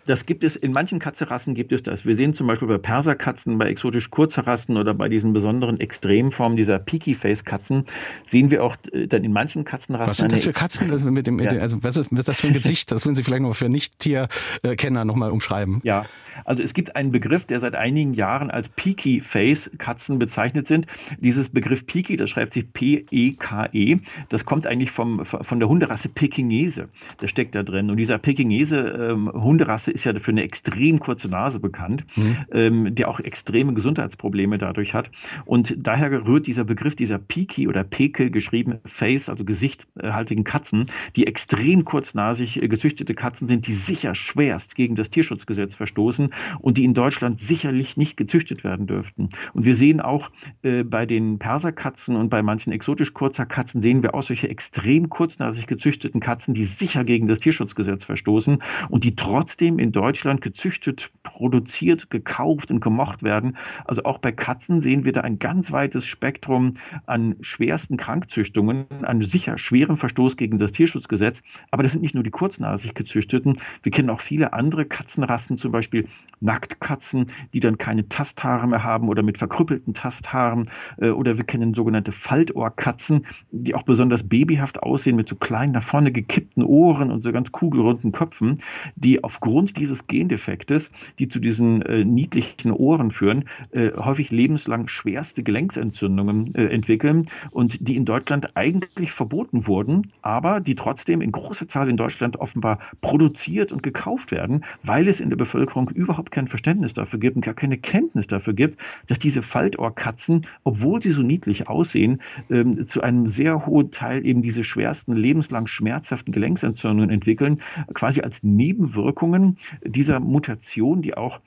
Das gibt es, in manchen Katzerassen gibt es das. Wir sehen zum Beispiel bei Perserkatzen, bei exotisch Kurzrassen oder bei diesen besonderen Extremformen dieser Peaky-Face-Katzen, sehen wir auch äh, dann in manchen Katzenrassen. Was sind das für Katzen? Also, mit dem, ja. also was ist das für ein Gesicht? Das würden Sie vielleicht noch für Nicht-Tierkenner nochmal umschreiben. Ja, also es gibt einen Begriff, der seit einigen Jahren als Peaky-Face-Katzen bezeichnet sind. Dieses Begriff Peaky, das schreibt sich P-E-K-E, -E, das kommt eigentlich vom, von der Hunderasse Pekingese. Das steckt da drin. Und dieser Pekingese ähm, Hunderasse ist ja für eine extrem kurze Nase bekannt, mhm. ähm, der auch extreme Gesundheitsprobleme dadurch hat. Und daher rührt dieser Begriff dieser Piki oder Pekel geschrieben Face, also gesichthaltigen Katzen, die extrem kurznasig gezüchtete Katzen sind, die sicher schwerst gegen das Tierschutzgesetz verstoßen und die in Deutschland sicherlich nicht gezüchtet werden dürften. Und wir sehen auch äh, bei den Perserkatzen und bei manchen exotisch kurzer Katzen sehen wir auch solche extrem kurznasig gezüchteten Katzen, die sicher gegen das Tierschutzgesetz verstoßen und die trotzdem in Deutschland gezüchtet, produziert, gekauft und gemocht werden. Also auch bei Katzen sehen wir da ein ganz weites Spektrum an schwersten Krankzüchtungen, an sicher schwerem Verstoß gegen das Tierschutzgesetz. Aber das sind nicht nur die kurznasig gezüchteten. Wir kennen auch viele andere Katzenrassen, zum Beispiel Nacktkatzen, die dann keine Tasthaare mehr haben oder mit verkrüppelten Tasthaaren. Äh, oder wir kennen sogenannte Faltohrkatzen, die auch besonders babyhaft aussehen mit so kleinen nach vorne gekippten Ohren und so ganz kugelrunden Köpfen, die aufgrund dieses Gendefektes, die zu diesen äh, niedlichen Ohren führen, äh, häufig lebenslang schwerste Gelenksentzündungen äh, entwickeln und die in Deutschland eigentlich verboten wurden, aber die trotzdem in großer Zahl in Deutschland offenbar produziert und gekauft werden, weil es in der Bevölkerung überhaupt kein Verständnis dafür gibt und gar keine Kenntnis dafür gibt, dass diese Faltohrkatzen, obwohl sie so niedlich aussehen, ähm, zu einem sehr hohen Teil eben diese schwersten lebenslang schmerzhaften Gelenksentzündungen entwickeln, quasi als Nebenwirkungen dieser Mutation, die auch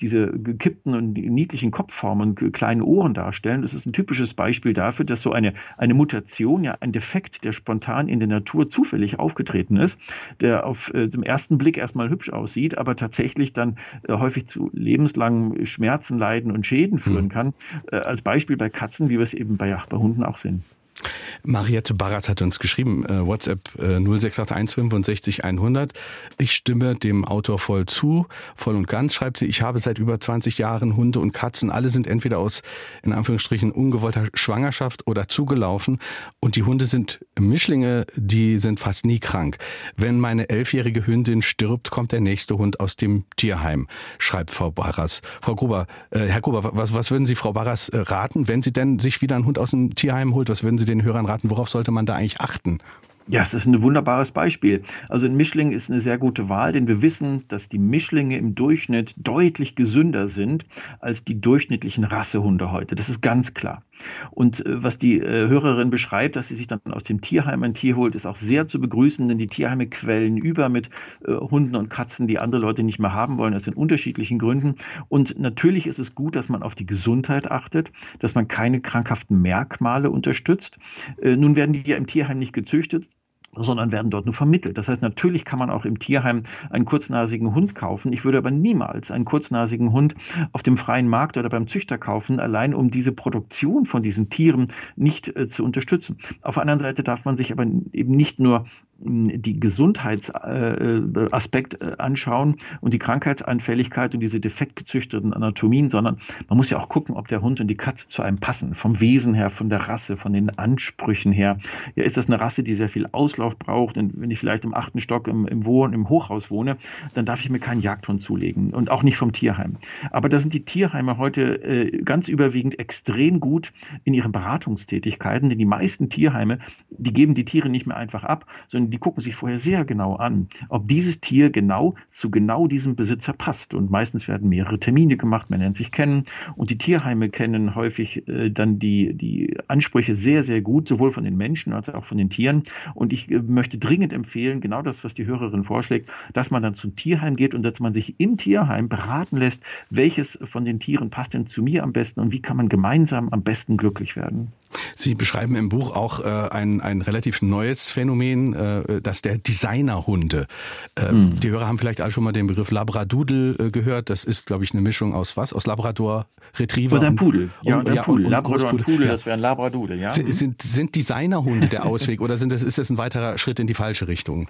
diese gekippten und niedlichen Kopfformen, kleine Ohren darstellen. Das ist ein typisches Beispiel dafür, dass so eine, eine Mutation, ja ein Defekt, der spontan in der Natur zufällig aufgetreten ist, der auf äh, dem ersten Blick erstmal hübsch aussieht, aber tatsächlich dann äh, häufig zu lebenslangen Schmerzen, Leiden und Schäden führen hm. kann. Äh, als Beispiel bei Katzen, wie wir es eben bei, bei Hunden auch sehen. Mariette Barrat hat uns geschrieben, äh, WhatsApp äh, 0681 65 100. Ich stimme dem Autor voll zu, voll und ganz, schreibt sie, ich habe seit über 20 Jahren Hunde und Katzen. Alle sind entweder aus, in Anführungsstrichen, ungewollter Schwangerschaft oder zugelaufen. Und die Hunde sind Mischlinge, die sind fast nie krank. Wenn meine elfjährige Hündin stirbt, kommt der nächste Hund aus dem Tierheim, schreibt Frau Barras. Frau Gruber, äh, Herr Gruber, was, was würden Sie Frau Barras äh, raten, wenn sie denn sich wieder einen Hund aus dem Tierheim holt? Was würden Sie den Hörern raten? Worauf sollte man da eigentlich achten? Ja, es ist ein wunderbares Beispiel. Also ein Mischling ist eine sehr gute Wahl, denn wir wissen, dass die Mischlinge im Durchschnitt deutlich gesünder sind als die durchschnittlichen Rassehunde heute. Das ist ganz klar. Und äh, was die äh, Hörerin beschreibt, dass sie sich dann aus dem Tierheim ein Tier holt, ist auch sehr zu begrüßen, denn die Tierheime quellen über mit äh, Hunden und Katzen, die andere Leute nicht mehr haben wollen, aus den unterschiedlichen Gründen. Und natürlich ist es gut, dass man auf die Gesundheit achtet, dass man keine krankhaften Merkmale unterstützt. Nun werden die ja im Tierheim nicht gezüchtet, sondern werden dort nur vermittelt. Das heißt, natürlich kann man auch im Tierheim einen kurznasigen Hund kaufen. Ich würde aber niemals einen kurznasigen Hund auf dem freien Markt oder beim Züchter kaufen, allein um diese Produktion von diesen Tieren nicht äh, zu unterstützen. Auf der anderen Seite darf man sich aber eben nicht nur die Gesundheitsaspekt äh, äh, anschauen und die Krankheitsanfälligkeit und diese defekt gezüchteten Anatomien, sondern man muss ja auch gucken, ob der Hund und die Katze zu einem passen, vom Wesen her, von der Rasse, von den Ansprüchen her. Ja, ist das eine Rasse, die sehr viel Auslauf braucht? Und wenn ich vielleicht im achten Stock im, im, Wohn, im Hochhaus wohne, dann darf ich mir keinen Jagdhund zulegen und auch nicht vom Tierheim. Aber da sind die Tierheime heute äh, ganz überwiegend extrem gut in ihren Beratungstätigkeiten, denn die meisten Tierheime, die geben die Tiere nicht mehr einfach ab, sondern die gucken sich vorher sehr genau an, ob dieses Tier genau zu genau diesem Besitzer passt. Und meistens werden mehrere Termine gemacht, man nennt sich kennen. Und die Tierheime kennen häufig äh, dann die, die Ansprüche sehr, sehr gut, sowohl von den Menschen als auch von den Tieren. Und ich äh, möchte dringend empfehlen, genau das, was die Hörerin vorschlägt, dass man dann zum Tierheim geht und dass man sich im Tierheim beraten lässt, welches von den Tieren passt denn zu mir am besten und wie kann man gemeinsam am besten glücklich werden. Sie beschreiben im Buch auch äh, ein, ein relativ neues Phänomen, äh, das der Designerhunde. Äh, mhm. Die Hörer haben vielleicht alle schon mal den Begriff Labradoodle äh, gehört. Das ist, glaube ich, eine Mischung aus was? Aus Labrador, Retriever und ein Pudel. Ja, und, ja, Pudel. Und, Labrador und Pudel, ja. das wäre ein Labradoodle, ja. Sind, sind Designerhunde der Ausweg oder sind das, ist das ein weiterer Schritt in die falsche Richtung?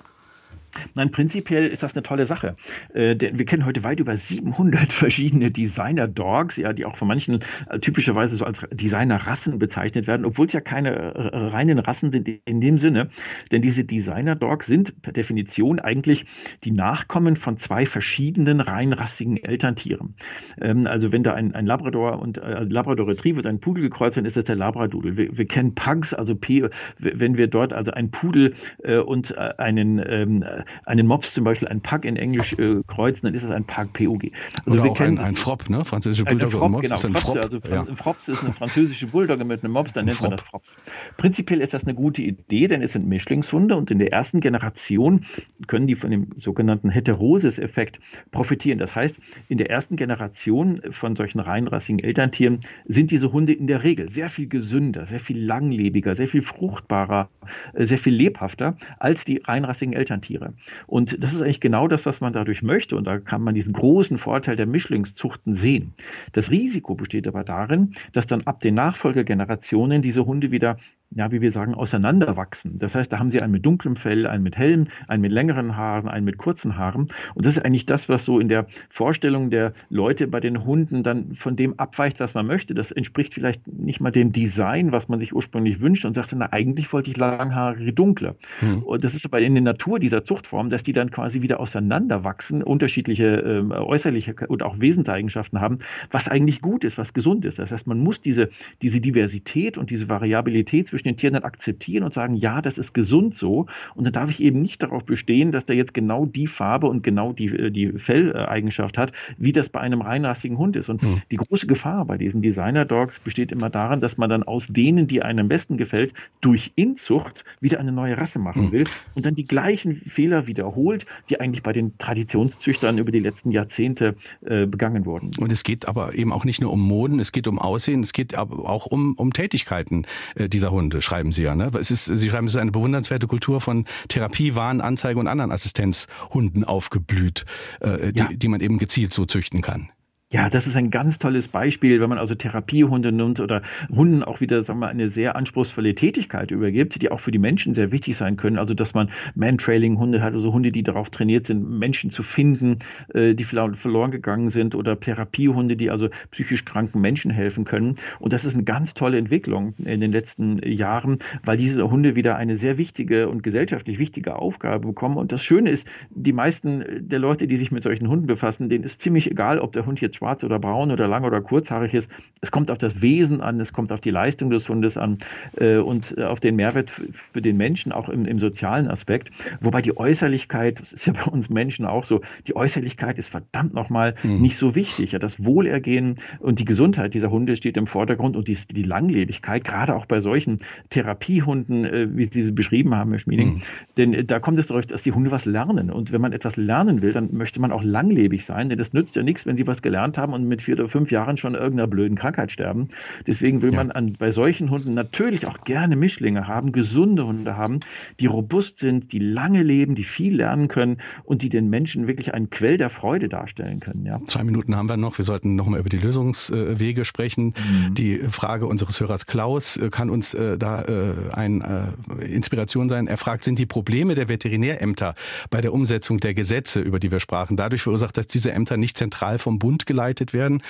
Nein, prinzipiell ist das eine tolle Sache. Äh, denn wir kennen heute weit über 700 verschiedene Designer-Dogs, ja, die auch von manchen äh, typischerweise so als Designer-Rassen bezeichnet werden, obwohl es ja keine äh, reinen Rassen sind in dem Sinne. Denn diese Designer-Dogs sind per Definition eigentlich die Nachkommen von zwei verschiedenen reinrassigen Elterntieren. Ähm, also wenn da ein, ein Labrador und äh, Labrador Retriever und ein Pudel gekreuzt sind, ist das der Labradoodle. Wir, wir kennen Pugs, also P, wenn wir dort also ein Pudel äh, und äh, einen ähm, einen Mops zum Beispiel, ein Pug in Englisch äh, kreuzen, dann ist es ein Pug POG. Also Oder wir kennen ein, ein Frop, ne? Französische Bulldogge und Mops genau, ist ein Frops, Frop. Also ja. ein Frops ist eine französische Bulldogge mit einem Mops, dann nennt man das Frops. Prinzipiell ist das eine gute Idee, denn es sind Mischlingshunde und in der ersten Generation können die von dem sogenannten Heterosis-Effekt profitieren. Das heißt, in der ersten Generation von solchen reinrassigen Elterntieren sind diese Hunde in der Regel sehr viel gesünder, sehr viel langlebiger, sehr viel fruchtbarer, äh, sehr viel lebhafter als die reinrassigen Elterntiere. Und das ist eigentlich genau das, was man dadurch möchte. Und da kann man diesen großen Vorteil der Mischlingszuchten sehen. Das Risiko besteht aber darin, dass dann ab den Nachfolgegenerationen diese Hunde wieder ja, wie wir sagen, auseinanderwachsen. Das heißt, da haben sie einen mit dunklem Fell, einen mit hellem, einen mit längeren Haaren, einen mit kurzen Haaren. Und das ist eigentlich das, was so in der Vorstellung der Leute bei den Hunden dann von dem abweicht, was man möchte. Das entspricht vielleicht nicht mal dem Design, was man sich ursprünglich wünscht und sagt, na, eigentlich wollte ich langhaarige, dunkle. Hm. Und das ist aber in der Natur dieser Zuchtform, dass die dann quasi wieder auseinanderwachsen, unterschiedliche äh, äußerliche und auch Wesenseigenschaften haben, was eigentlich gut ist, was gesund ist. Das heißt, man muss diese, diese Diversität und diese Variabilität zwischen zwischen den Tieren dann akzeptieren und sagen, ja, das ist gesund so. Und dann darf ich eben nicht darauf bestehen, dass der jetzt genau die Farbe und genau die, äh, die Felleigenschaft hat, wie das bei einem reinrassigen Hund ist. Und mhm. die große Gefahr bei diesen Designer-Dogs besteht immer darin, dass man dann aus denen, die einem am besten gefällt, durch Inzucht wieder eine neue Rasse machen mhm. will und dann die gleichen Fehler wiederholt, die eigentlich bei den Traditionszüchtern über die letzten Jahrzehnte äh, begangen wurden. Und es geht aber eben auch nicht nur um Moden, es geht um Aussehen, es geht aber auch um, um Tätigkeiten äh, dieser Hunde. Hunde, schreiben Sie ja. Ne? Es ist, Sie schreiben, es ist eine bewundernswerte Kultur von Therapie, Warn, Anzeige und anderen Assistenzhunden aufgeblüht, äh, die, ja. die man eben gezielt so züchten kann. Ja, das ist ein ganz tolles Beispiel, wenn man also Therapiehunde nimmt oder Hunden auch wieder, sagen wir, eine sehr anspruchsvolle Tätigkeit übergibt, die auch für die Menschen sehr wichtig sein können. Also, dass man Man-Trailing-Hunde hat, also Hunde, die darauf trainiert sind, Menschen zu finden, äh, die verloren gegangen sind oder Therapiehunde, die also psychisch kranken Menschen helfen können. Und das ist eine ganz tolle Entwicklung in den letzten Jahren, weil diese Hunde wieder eine sehr wichtige und gesellschaftlich wichtige Aufgabe bekommen. Und das Schöne ist, die meisten der Leute, die sich mit solchen Hunden befassen, denen ist ziemlich egal, ob der Hund jetzt schwarz oder braun oder lang oder kurzhaarig ist. Es kommt auf das Wesen an, es kommt auf die Leistung des Hundes an äh, und äh, auf den Mehrwert für den Menschen, auch im, im, sozialen Aspekt. Wobei die Äußerlichkeit, das ist ja bei uns Menschen auch so, die Äußerlichkeit ist verdammt nochmal mhm. nicht so wichtig. Ja, das Wohlergehen und die Gesundheit dieser Hunde steht im Vordergrund und die, die Langlebigkeit, gerade auch bei solchen Therapiehunden, äh, wie Sie sie beschrieben haben, Herr Schmieding. Mhm. Denn äh, da kommt es darauf, dass die Hunde was lernen. Und wenn man etwas lernen will, dann möchte man auch langlebig sein, denn das nützt ja nichts, wenn sie was gelernt gelernt haben und mit vier oder fünf Jahren schon irgendeiner blöden Krankheit sterben. Deswegen will ja. man an, bei solchen Hunden natürlich auch gerne Mischlinge haben, gesunde Hunde haben, die robust sind, die lange leben, die viel lernen können und die den Menschen wirklich einen Quell der Freude darstellen können. Ja. Zwei Minuten haben wir noch. Wir sollten noch mal über die Lösungswege sprechen. Mhm. Die Frage unseres Hörers Klaus äh, kann uns äh, da äh, eine Inspiration sein. Er fragt, sind die Probleme der Veterinärämter bei der Umsetzung der Gesetze, über die wir sprachen, dadurch verursacht, dass diese Ämter nicht zentral vom Bund geleitet werden?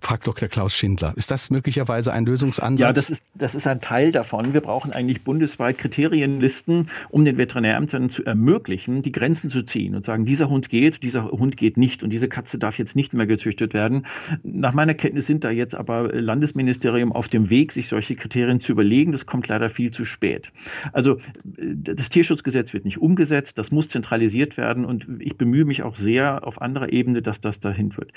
Fragt Dr. Klaus Schindler. Ist das möglicherweise ein Lösungsansatz? Ja, das ist, das ist ein Teil davon. Wir brauchen eigentlich bundesweit Kriterienlisten, um den Veterinärämtern zu ermöglichen, die Grenzen zu ziehen und sagen, dieser Hund geht, dieser Hund geht nicht und diese Katze darf jetzt nicht mehr gezüchtet werden. Nach meiner Kenntnis sind da jetzt aber Landesministerium auf dem Weg, sich solche Kriterien zu überlegen. Das kommt leider viel zu spät. Also das Tierschutzgesetz wird nicht umgesetzt, das muss zentralisiert werden und ich bemühe mich auch sehr auf anderer Ebene, dass das dahin wird.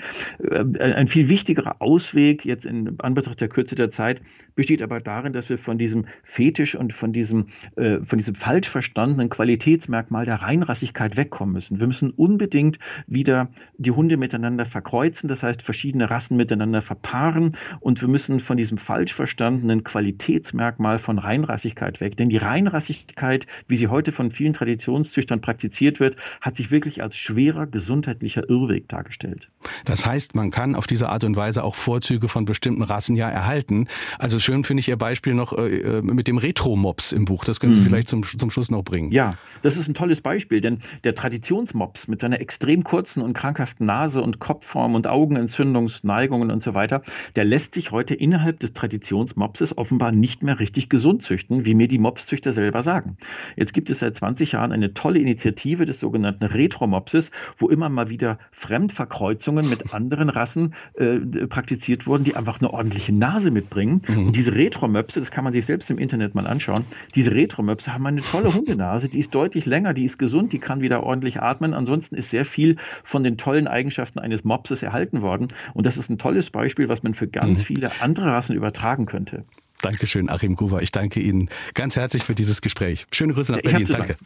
Äh, ein viel wichtigerer Ausweg jetzt in Anbetracht der Kürze der Zeit besteht aber darin, dass wir von diesem Fetisch und von diesem, äh, von diesem falsch verstandenen Qualitätsmerkmal der Reinrassigkeit wegkommen müssen. Wir müssen unbedingt wieder die Hunde miteinander verkreuzen, das heißt verschiedene Rassen miteinander verpaaren und wir müssen von diesem falsch verstandenen Qualitätsmerkmal von Reinrassigkeit weg. Denn die Reinrassigkeit, wie sie heute von vielen Traditionszüchtern praktiziert wird, hat sich wirklich als schwerer gesundheitlicher Irrweg dargestellt. Das heißt, man kann auf diese Art und Weise auch Vorzüge von bestimmten Rassen ja erhalten. Also schön finde ich Ihr Beispiel noch äh, äh mit dem Retro-Mops im Buch. Das können Sie mhm. vielleicht zum, zum Schluss noch bringen. Ja, das ist ein tolles Beispiel, denn der Traditionsmops mit seiner extrem kurzen und krankhaften Nase und Kopfform und Augenentzündungsneigungen und so weiter, der lässt sich heute innerhalb des Traditionsmopses offenbar nicht mehr richtig gesund züchten, wie mir die Mopszüchter selber sagen. Jetzt gibt es seit 20 Jahren eine tolle Initiative des sogenannten Retro-Mopses, wo immer mal wieder Fremdverkreuzungen mit anderen Rassen äh, praktiziert wurden, die einfach eine ordentliche Nase mitbringen. Mhm. Und diese Retro-Möpse, das kann man sich selbst im Internet mal anschauen, diese Retro-Möpse haben eine tolle Hundenase, die ist deutlich länger, die ist gesund, die kann wieder ordentlich atmen. Ansonsten ist sehr viel von den tollen Eigenschaften eines Mopses erhalten worden. Und das ist ein tolles Beispiel, was man für ganz mhm. viele andere Rassen übertragen könnte. Dankeschön, Achim Gruber. Ich danke Ihnen ganz herzlich für dieses Gespräch. Schöne Grüße nach Berlin. Danke.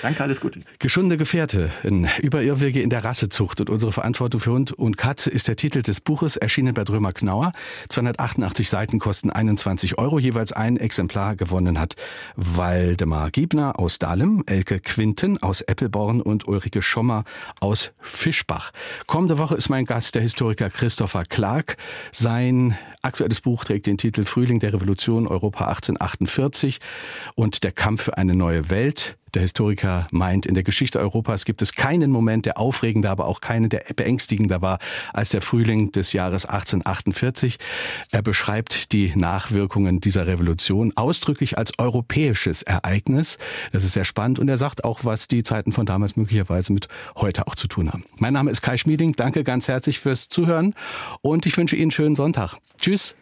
Danke, alles Gute. Geschundene Gefährte, über Irrwege in der Rassezucht und unsere Verantwortung für Hund und Katze ist der Titel des Buches, erschienen bei Drömer Knauer. 288 Seiten kosten 21 Euro. Jeweils ein Exemplar gewonnen hat Waldemar Giebner aus Dahlem, Elke Quinten aus Eppelborn und Ulrike Schommer aus Fischbach. Kommende Woche ist mein Gast der Historiker Christopher Clark. Sein aktuelles Buch trägt den Titel Frühling der Revolution Europa 1848 und der Kampf für eine neue Welt. Der Historiker meint, in der Geschichte Europas gibt es keinen Moment, der aufregender, aber auch keinen, der beängstigender war als der Frühling des Jahres 1848. Er beschreibt die Nachwirkungen dieser Revolution ausdrücklich als europäisches Ereignis. Das ist sehr spannend und er sagt auch, was die Zeiten von damals möglicherweise mit heute auch zu tun haben. Mein Name ist Kai Schmieding. Danke ganz herzlich fürs Zuhören und ich wünsche Ihnen einen schönen Sonntag. Tschüss.